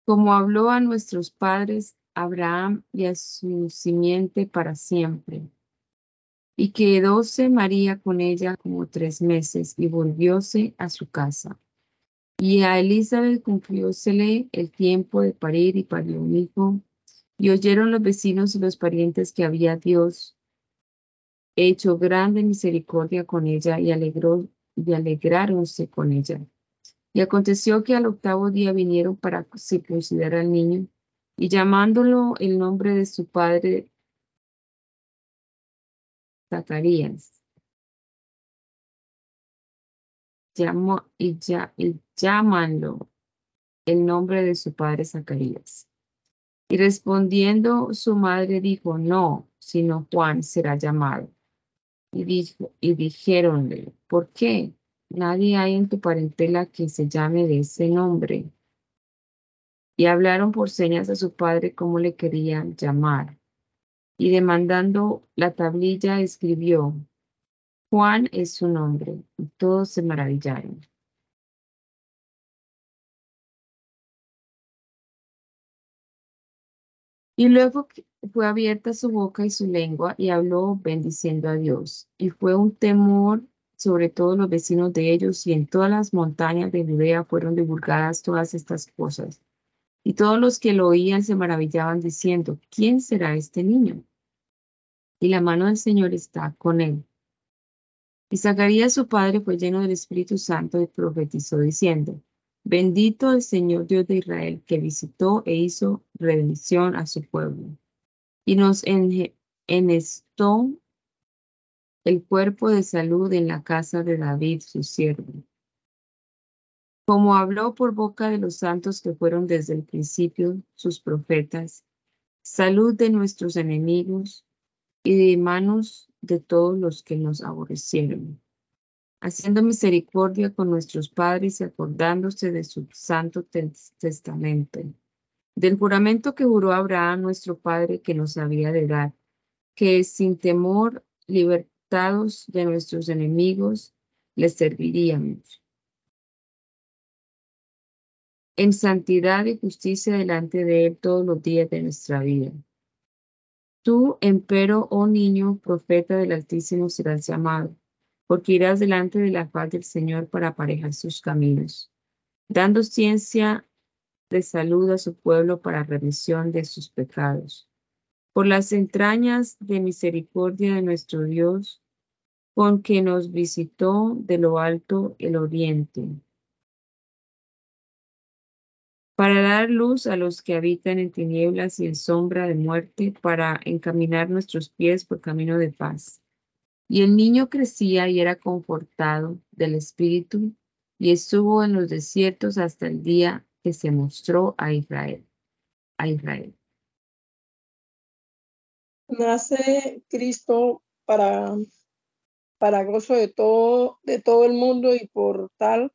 Como habló a nuestros padres Abraham y a su simiente para siempre. Y quedóse María con ella como tres meses y volvióse a su casa. Y a Elizabeth cumpliósele el tiempo de parir y parió un hijo y oyeron los vecinos y los parientes que había Dios hecho grande misericordia con ella y, alegró, y alegráronse con ella. Y aconteció que al octavo día vinieron para circuncidar al niño y llamándolo el nombre de su padre Zacarías. Y, ya, y llamándolo el nombre de su padre Zacarías. Y respondiendo su madre dijo, no, sino Juan será llamado. Y, dijo, y dijéronle, ¿por qué? Nadie hay en tu parentela que se llame de ese nombre. Y hablaron por señas a su padre cómo le querían llamar. Y demandando la tablilla escribió, Juan es su nombre. Y todos se maravillaron. Y luego fue abierta su boca y su lengua y habló bendiciendo a Dios. Y fue un temor sobre todos los vecinos de ellos y en todas las montañas de Judea fueron divulgadas todas estas cosas. Y todos los que lo oían se maravillaban diciendo, ¿quién será este niño? Y la mano del Señor está con él. Y Zacarías su padre fue lleno del Espíritu Santo y profetizó diciendo, Bendito el Señor Dios de Israel, que visitó e hizo redención a su pueblo, y nos enestó el cuerpo de salud en la casa de David, su siervo. Como habló por boca de los santos que fueron desde el principio sus profetas, salud de nuestros enemigos y de manos de todos los que nos aborrecieron haciendo misericordia con nuestros padres y acordándose de su santo testamento, del juramento que juró Abraham nuestro padre que nos había de dar, que sin temor, libertados de nuestros enemigos, les serviríamos. En santidad y justicia delante de Él todos los días de nuestra vida. Tú, empero, oh niño, profeta del Altísimo, serás llamado porque irás delante de la faz del Señor para aparejar sus caminos, dando ciencia de salud a su pueblo para remisión de sus pecados. Por las entrañas de misericordia de nuestro Dios, con que nos visitó de lo alto el oriente, para dar luz a los que habitan en tinieblas y en sombra de muerte, para encaminar nuestros pies por camino de paz. Y el niño crecía y era confortado del Espíritu y estuvo en los desiertos hasta el día que se mostró a Israel. A Israel. Nace Cristo para, para gozo de todo, de todo el mundo y por tal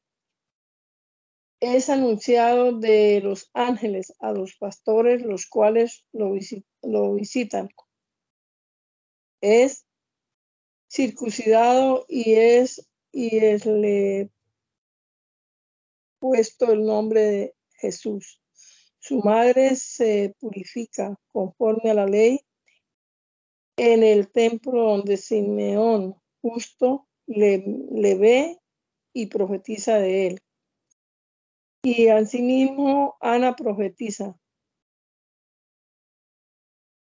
es anunciado de los ángeles a los pastores, los cuales lo, lo visitan. Es circuncidado y es y es le puesto el nombre de Jesús. Su madre se purifica conforme a la ley en el templo donde Simeón justo le, le ve y profetiza de él. Y asimismo Ana profetiza.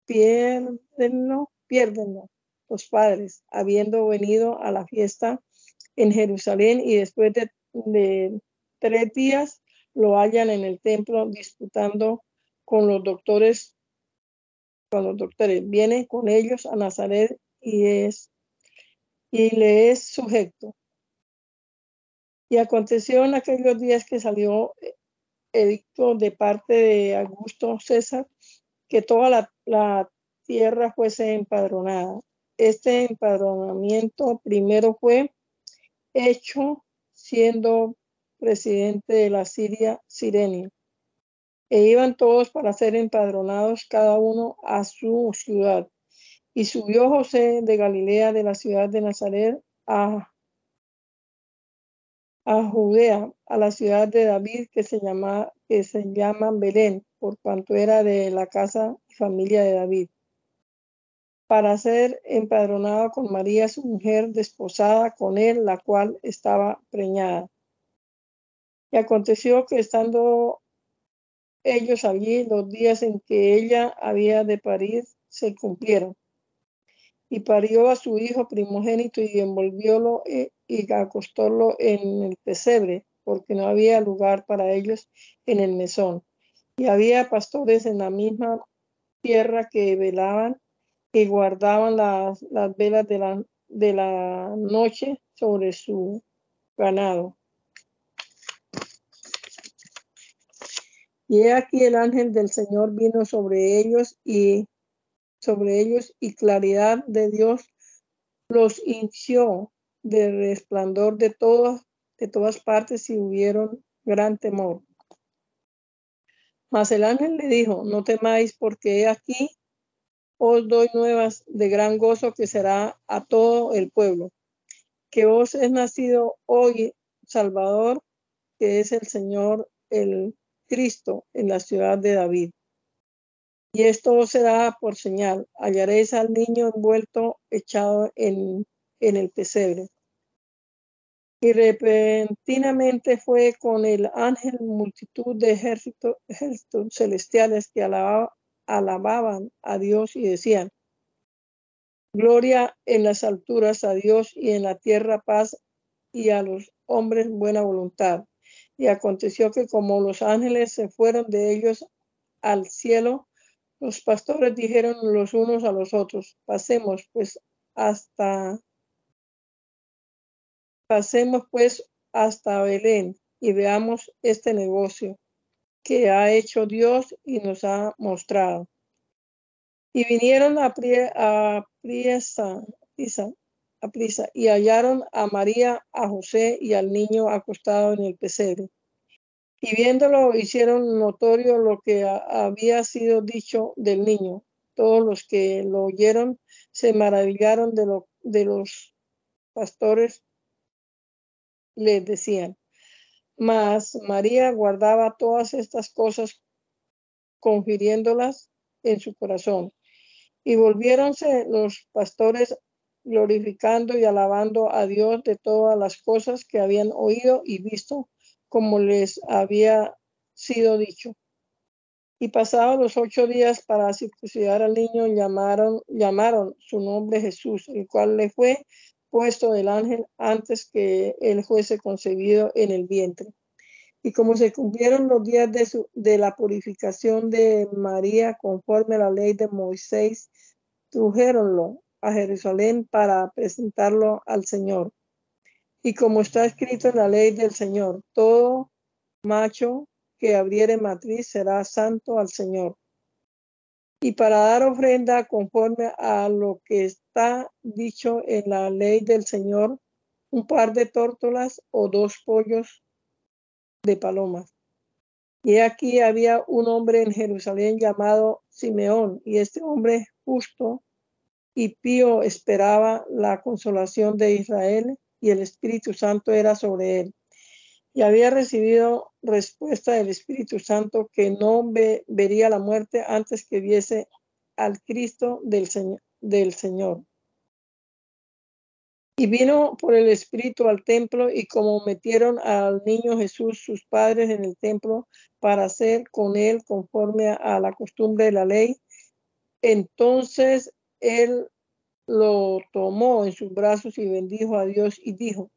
Piérdenlo, piérdenlo los padres, habiendo venido a la fiesta en Jerusalén y después de, tres días lo hallan en el templo disputando con los doctores, con los doctores. Viene con ellos a Nazaret y es y le es sujeto. Y aconteció en aquellos días que salió edicto de parte de Augusto César que toda la, la tierra fuese empadronada este empadronamiento primero fue hecho siendo presidente de la Siria Sirenia. E iban todos para ser empadronados cada uno a su ciudad. Y subió José de Galilea de la ciudad de Nazaret a, a Judea, a la ciudad de David que se llama, que se llama Belén, por cuanto era de la casa y familia de David para ser empadronado con María, su mujer, desposada con él, la cual estaba preñada. Y aconteció que estando ellos allí, los días en que ella había de parir se cumplieron. Y parió a su hijo primogénito y envolviólo eh, y acostólo en el pesebre, porque no había lugar para ellos en el mesón. Y había pastores en la misma tierra que velaban que guardaban las, las velas de la, de la noche sobre su ganado. Y aquí el ángel del Señor vino sobre ellos y sobre ellos y claridad de Dios los hinchió de resplandor de todas, de todas partes y hubieron gran temor. Mas el ángel le dijo, no temáis porque he aquí os doy nuevas de gran gozo que será a todo el pueblo, que os es nacido hoy Salvador, que es el Señor, el Cristo, en la ciudad de David. Y esto será por señal, hallaréis al niño envuelto, echado en, en el pesebre. Y repentinamente fue con el ángel multitud de ejércitos, celestiales que alababan a Dios y decían, Gloria en las alturas a Dios y en la tierra paz y a los hombres buena voluntad. Y aconteció que como los ángeles se fueron de ellos al cielo, los pastores dijeron los unos a los otros, pasemos pues hasta Pasemos pues hasta Belén y veamos este negocio que ha hecho Dios y nos ha mostrado. Y vinieron a, a, priesa, prisa y hallaron a María, a José y al niño acostado en el pesebre. Y viéndolo hicieron notorio lo que había sido dicho del niño. Todos los que lo oyeron se maravillaron de los pastores les decían. Mas María guardaba todas estas cosas, confiriéndolas en su corazón. Y volviéronse los pastores glorificando y alabando a Dios de todas las cosas que habían oído y visto, como les había sido dicho. Y pasados los ocho días para circuncidar al niño, llamaron, llamaron su nombre Jesús, el cual le fue puesto del ángel antes que él fuese concebido en el vientre. Y como se cumplieron los días de, su, de la purificación de María conforme a la ley de Moisés, trujéronlo a Jerusalén para presentarlo al Señor. Y como está escrito en la ley del Señor, todo macho que abriere matriz será santo al Señor y para dar ofrenda conforme a lo que está dicho en la ley del Señor, un par de tórtolas o dos pollos de palomas. Y aquí había un hombre en Jerusalén llamado Simeón, y este hombre justo y pío esperaba la consolación de Israel, y el Espíritu Santo era sobre él y había recibido respuesta del Espíritu Santo que no vería la muerte antes que viese al Cristo del, del Señor. Y vino por el Espíritu al templo y como metieron al niño Jesús sus padres en el templo para hacer con él conforme a la costumbre de la ley, entonces él lo tomó en sus brazos y bendijo a Dios y dijo,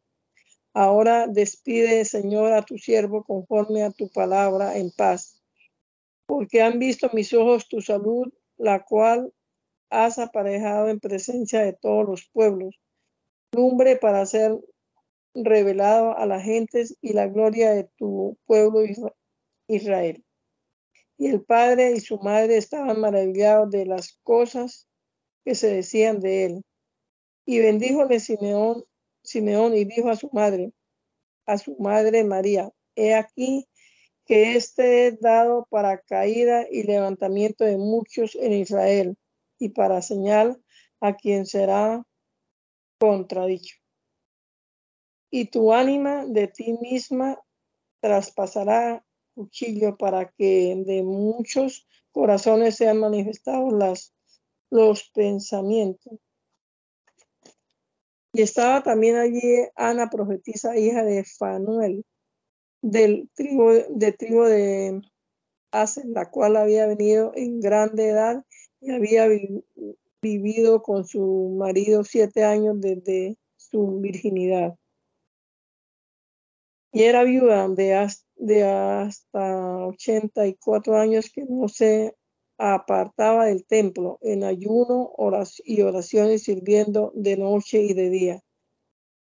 Ahora despide, Señor, a tu siervo conforme a tu palabra en paz, porque han visto mis ojos tu salud, la cual has aparejado en presencia de todos los pueblos, lumbre para ser revelado a las gentes y la gloria de tu pueblo Israel. Y el padre y su madre estaban maravillados de las cosas que se decían de él. Y bendíjole Simeón Simeón y dijo a su madre, a su madre María, he aquí que este es dado para caída y levantamiento de muchos en Israel y para señal a quien será contradicho. Y tu ánima de ti misma traspasará cuchillo para que de muchos corazones sean manifestados los pensamientos. Y estaba también allí Ana, profetisa, hija de Fanuel, del tribu de tribu de Asen, la cual había venido en grande edad y había vivido con su marido siete años desde su virginidad. Y era viuda de, de hasta 84 años que no se apartaba del templo en ayuno y oraciones sirviendo de noche y de día.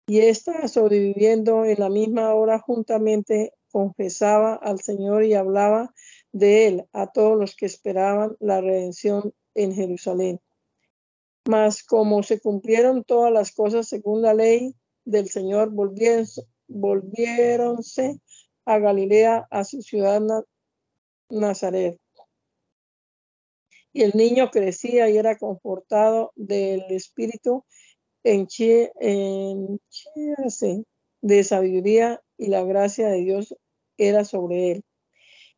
Y ésta, sobreviviendo en la misma hora juntamente, confesaba al Señor y hablaba de él a todos los que esperaban la redención en Jerusalén. Mas como se cumplieron todas las cosas según la ley del Señor, volviéronse a Galilea, a su ciudad Nazaret. Y el niño crecía y era confortado del Espíritu en, en de sabiduría y la gracia de Dios era sobre él.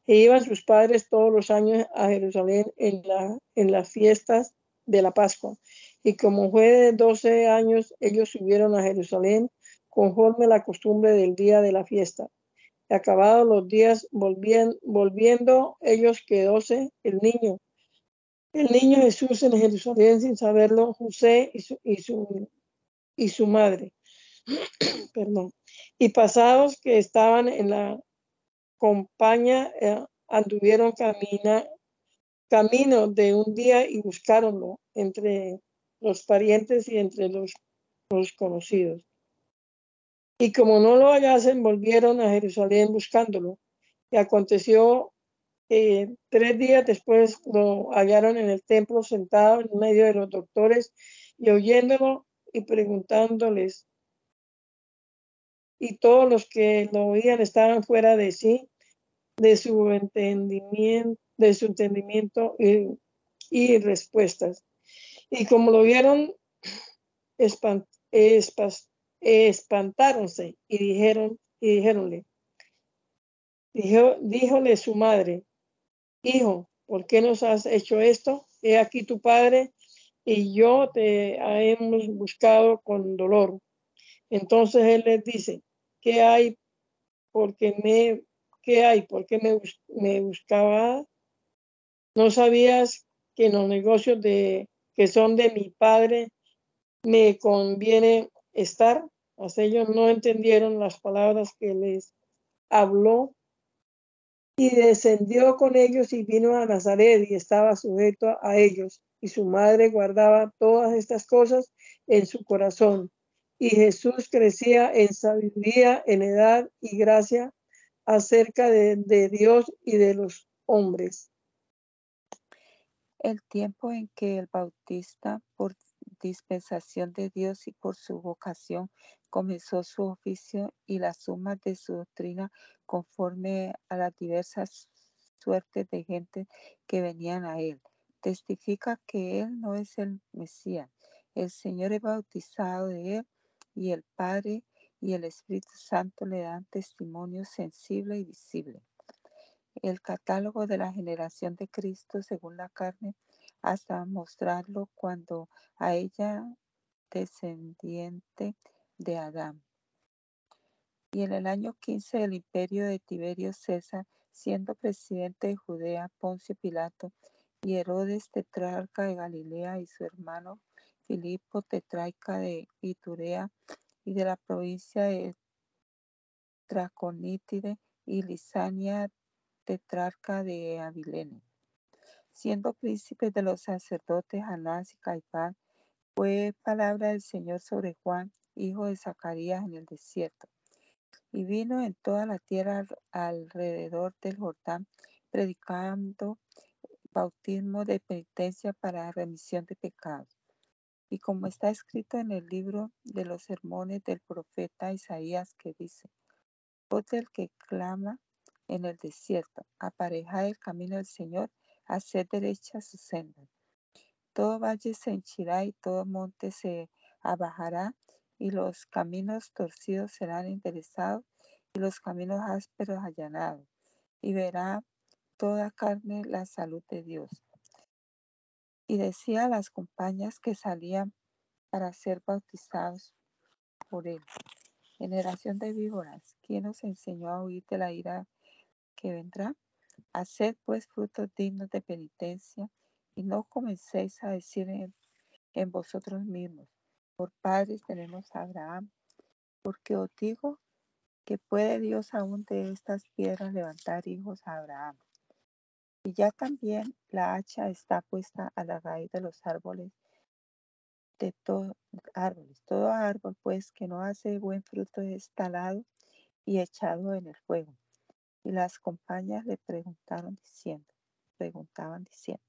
E iban sus padres todos los años a Jerusalén en, la, en las fiestas de la Pascua. Y como fue de 12 años, ellos subieron a Jerusalén conforme la costumbre del día de la fiesta. Acabados los días, volviendo, volviendo ellos quedóse el niño. El niño Jesús en Jerusalén sin saberlo, José y su, y su, y su madre. Perdón. Y pasados que estaban en la compañía, eh, anduvieron camina, camino de un día y buscaronlo entre los parientes y entre los, los conocidos. Y como no lo hallasen, volvieron a Jerusalén buscándolo. Y aconteció que tres días después lo hallaron en el templo sentado en medio de los doctores y oyéndolo y preguntándoles. Y todos los que lo oían estaban fuera de sí, de su entendimiento, de su entendimiento y, respuestas. Y como lo vieron, espant, espantáronse y dijeron, y dijéronle, dijo, díjole su madre, hijo, ¿por qué nos has hecho esto? He aquí tu padre y yo te hemos buscado con dolor. Entonces él les dice, ¿qué hay? Porque me, ¿qué hay? ¿Por me, me buscaba? ¿No sabías que en los negocios de que son de mi padre, me conviene estar. Pues ellos no entendieron las palabras que les habló y descendió con ellos y vino a Nazaret y estaba sujeto a ellos. Y su madre guardaba todas estas cosas en su corazón. Y Jesús crecía en sabiduría, en edad y gracia acerca de, de Dios y de los hombres. El tiempo en que el Bautista, por dispensación de Dios y por su vocación, comenzó su oficio y la suma de su doctrina conforme a las diversas suertes de gente que venían a él. Testifica que él no es el Mesías. El Señor es bautizado de él y el Padre y el Espíritu Santo le dan testimonio sensible y visible el catálogo de la generación de Cristo según la carne hasta mostrarlo cuando a ella descendiente de Adán. Y en el año 15 del imperio de Tiberio César, siendo presidente de Judea, Poncio Pilato y Herodes tetrarca de Galilea y su hermano Filipo tetrarca de Iturea y de la provincia de Traconítide y Lisania tetrarca de Abilene. Siendo príncipes de los sacerdotes Anás y Caifán, fue palabra del Señor sobre Juan, hijo de Zacarías, en el desierto. Y vino en toda la tierra alrededor del Jordán, predicando bautismo de penitencia para remisión de pecados. Y como está escrito en el libro de los sermones del profeta Isaías, que dice, voz del que clama en el desierto, aparejad el camino del Señor, haced derecha su senda. Todo valle se henchirá y todo monte se abajará, y los caminos torcidos serán enderezados, y los caminos ásperos allanados, y verá toda carne la salud de Dios. Y decía a las compañías que salían para ser bautizados por él. Generación de víboras, ¿quién nos enseñó a huir de la ira que vendrá. Haced pues frutos dignos de penitencia y no comencéis a decir en, en vosotros mismos, por padres tenemos a Abraham, porque os digo que puede Dios aún de estas piedras levantar hijos a Abraham. Y ya también la hacha está puesta a la raíz de los árboles de todos árboles. Todo árbol, pues, que no hace buen fruto es talado y echado en el fuego. Y las compañías le preguntaron diciendo, preguntaban diciendo,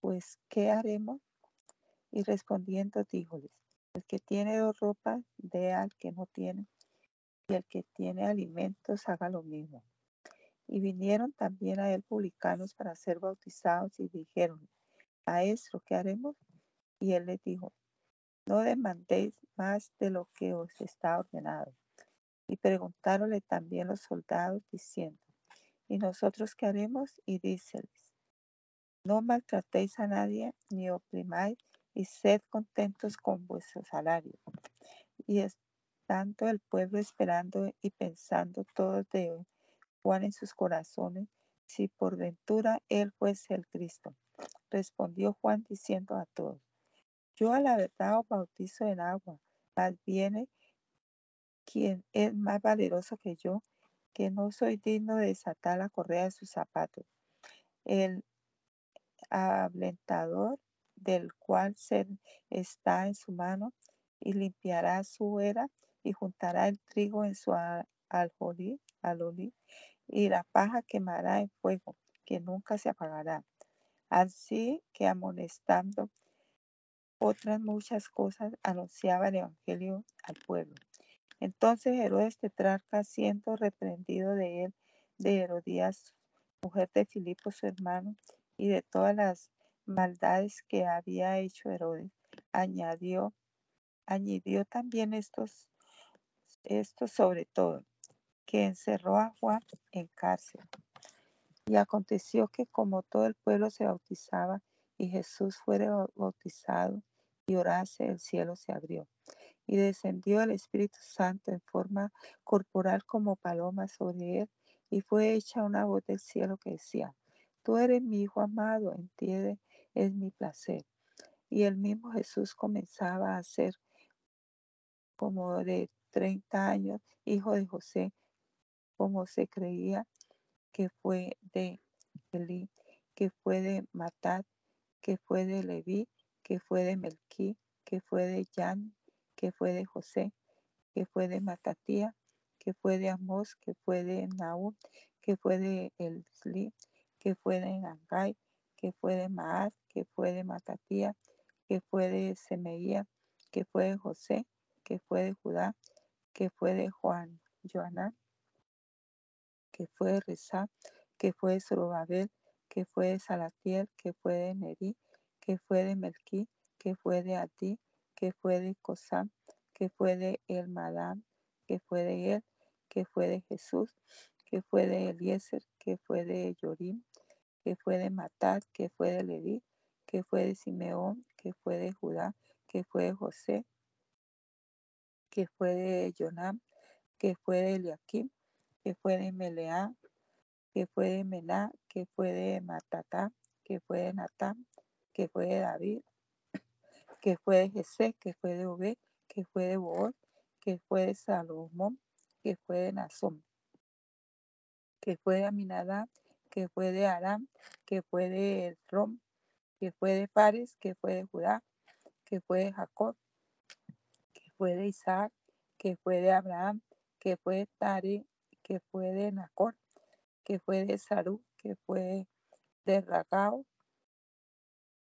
pues, ¿qué haremos? Y respondiendo, díjoles, el que tiene dos ropas, dé al que no tiene, y el que tiene alimentos, haga lo mismo. Y vinieron también a él publicanos para ser bautizados y dijeron, Maestro, ¿qué haremos? Y él les dijo, no demandéis más de lo que os está ordenado. Y preguntáronle también los soldados diciendo, ¿y nosotros qué haremos? Y díceles, no maltratéis a nadie ni oprimáis y sed contentos con vuestro salario. Y estando el pueblo esperando y pensando todos de Juan en sus corazones, si por ventura él fuese el Cristo. Respondió Juan diciendo a todos, yo a la verdad os bautizo en agua, mas viene quien es más valeroso que yo, que no soy digno de desatar la correa de sus zapatos. El ablentador del cual se está en su mano y limpiará su era y juntará el trigo en su alfolí, alolí y la paja quemará en fuego, que nunca se apagará. Así que amonestando otras muchas cosas, anunciaba el Evangelio al pueblo. Entonces Herodes Tetrarca, siendo reprendido de él, de Herodías, mujer de Filipo su hermano, y de todas las maldades que había hecho Herodes, añadió, añadió también estos, estos sobre todo, que encerró a Juan en cárcel. Y aconteció que como todo el pueblo se bautizaba y Jesús fuera bautizado y orase, el cielo se abrió. Y descendió el Espíritu Santo en forma corporal como paloma sobre él, y fue hecha una voz del cielo que decía, Tú eres mi Hijo amado, en ti es mi placer. Y el mismo Jesús comenzaba a ser como de 30 años, hijo de José, como se creía que fue de Elí, que fue de Matat, que fue de Leví, que fue de Melquí, que fue de Jan, que fue de José, que fue de Matatía, que fue de Amós, que fue de Naúm, que fue de Elsli, que fue de Nangai, que fue de Maat, que fue de Matatía, que fue de Semeía, que fue de José, que fue de Judá, que fue de Juan, Joanán, que fue de Rezá, que fue de Zorobabel, que fue de Salatiel, que fue de Nerí, que fue de Melquí, que fue de Ati, que fue de Cosam, que fue de El Madam, que fue de él, que fue de Jesús, que fue de Eliezer, que fue de Yorim, que fue de Matat, que fue de Leví, que fue de Simeón, que fue de Judá, que fue de José, que fue de Jonam, que fue de Eliakim, que fue de Melea, que fue de Mená, que fue de Matatá, que fue de Natán, que fue de David, que fue de Jesé, que fue de Obed, que fue de Boor, que fue de Salomón, que fue de Nazón, que fue de Aminadab, que fue de Aram, que fue de Rom, que fue de Pares, que fue de Judá, que fue de Jacob, que fue de Isaac, que fue de Abraham, que fue de Tare, que fue de Nacor, que fue de Sarú, que fue de Ragao,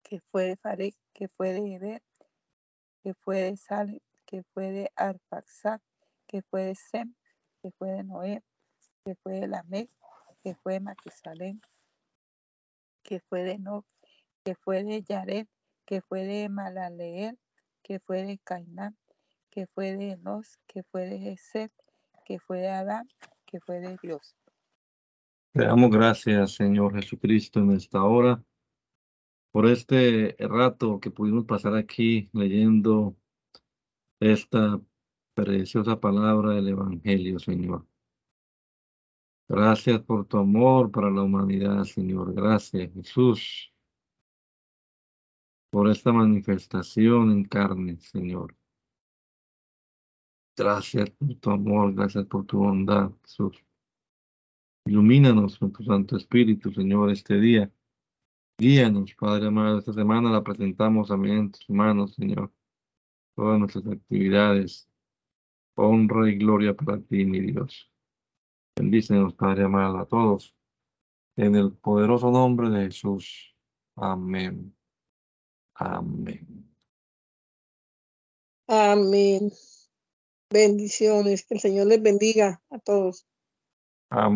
que fue de Farek, que fue de Eber, que fue de Salem, que fue de Arpaxat, que fue de Sem, que fue de Noé, que fue de Lamec, que fue de Matusalén, que fue de No, que fue de Yared, que fue de Malaleel, que fue de Cainán, que fue de Enos, que fue de Geset, que fue de Adán, que fue de Dios. Te damos gracias, Señor Jesucristo, en esta hora, por este rato que pudimos pasar aquí leyendo esta preciosa palabra del Evangelio, Señor. Gracias por tu amor para la humanidad, Señor. Gracias, Jesús, por esta manifestación en carne, Señor. Gracias por tu amor, gracias por tu bondad, Jesús. Ilumínanos con tu Santo Espíritu, Señor, este día. Guíanos, Padre amado. Esta semana la presentamos también en tus manos, Señor. Todas nuestras actividades. Honra y gloria para ti, mi Dios. Bendícenos, Padre amado, a todos. En el poderoso nombre de Jesús. Amén. Amén. Amén. Bendiciones. Que el Señor les bendiga a todos. Amén.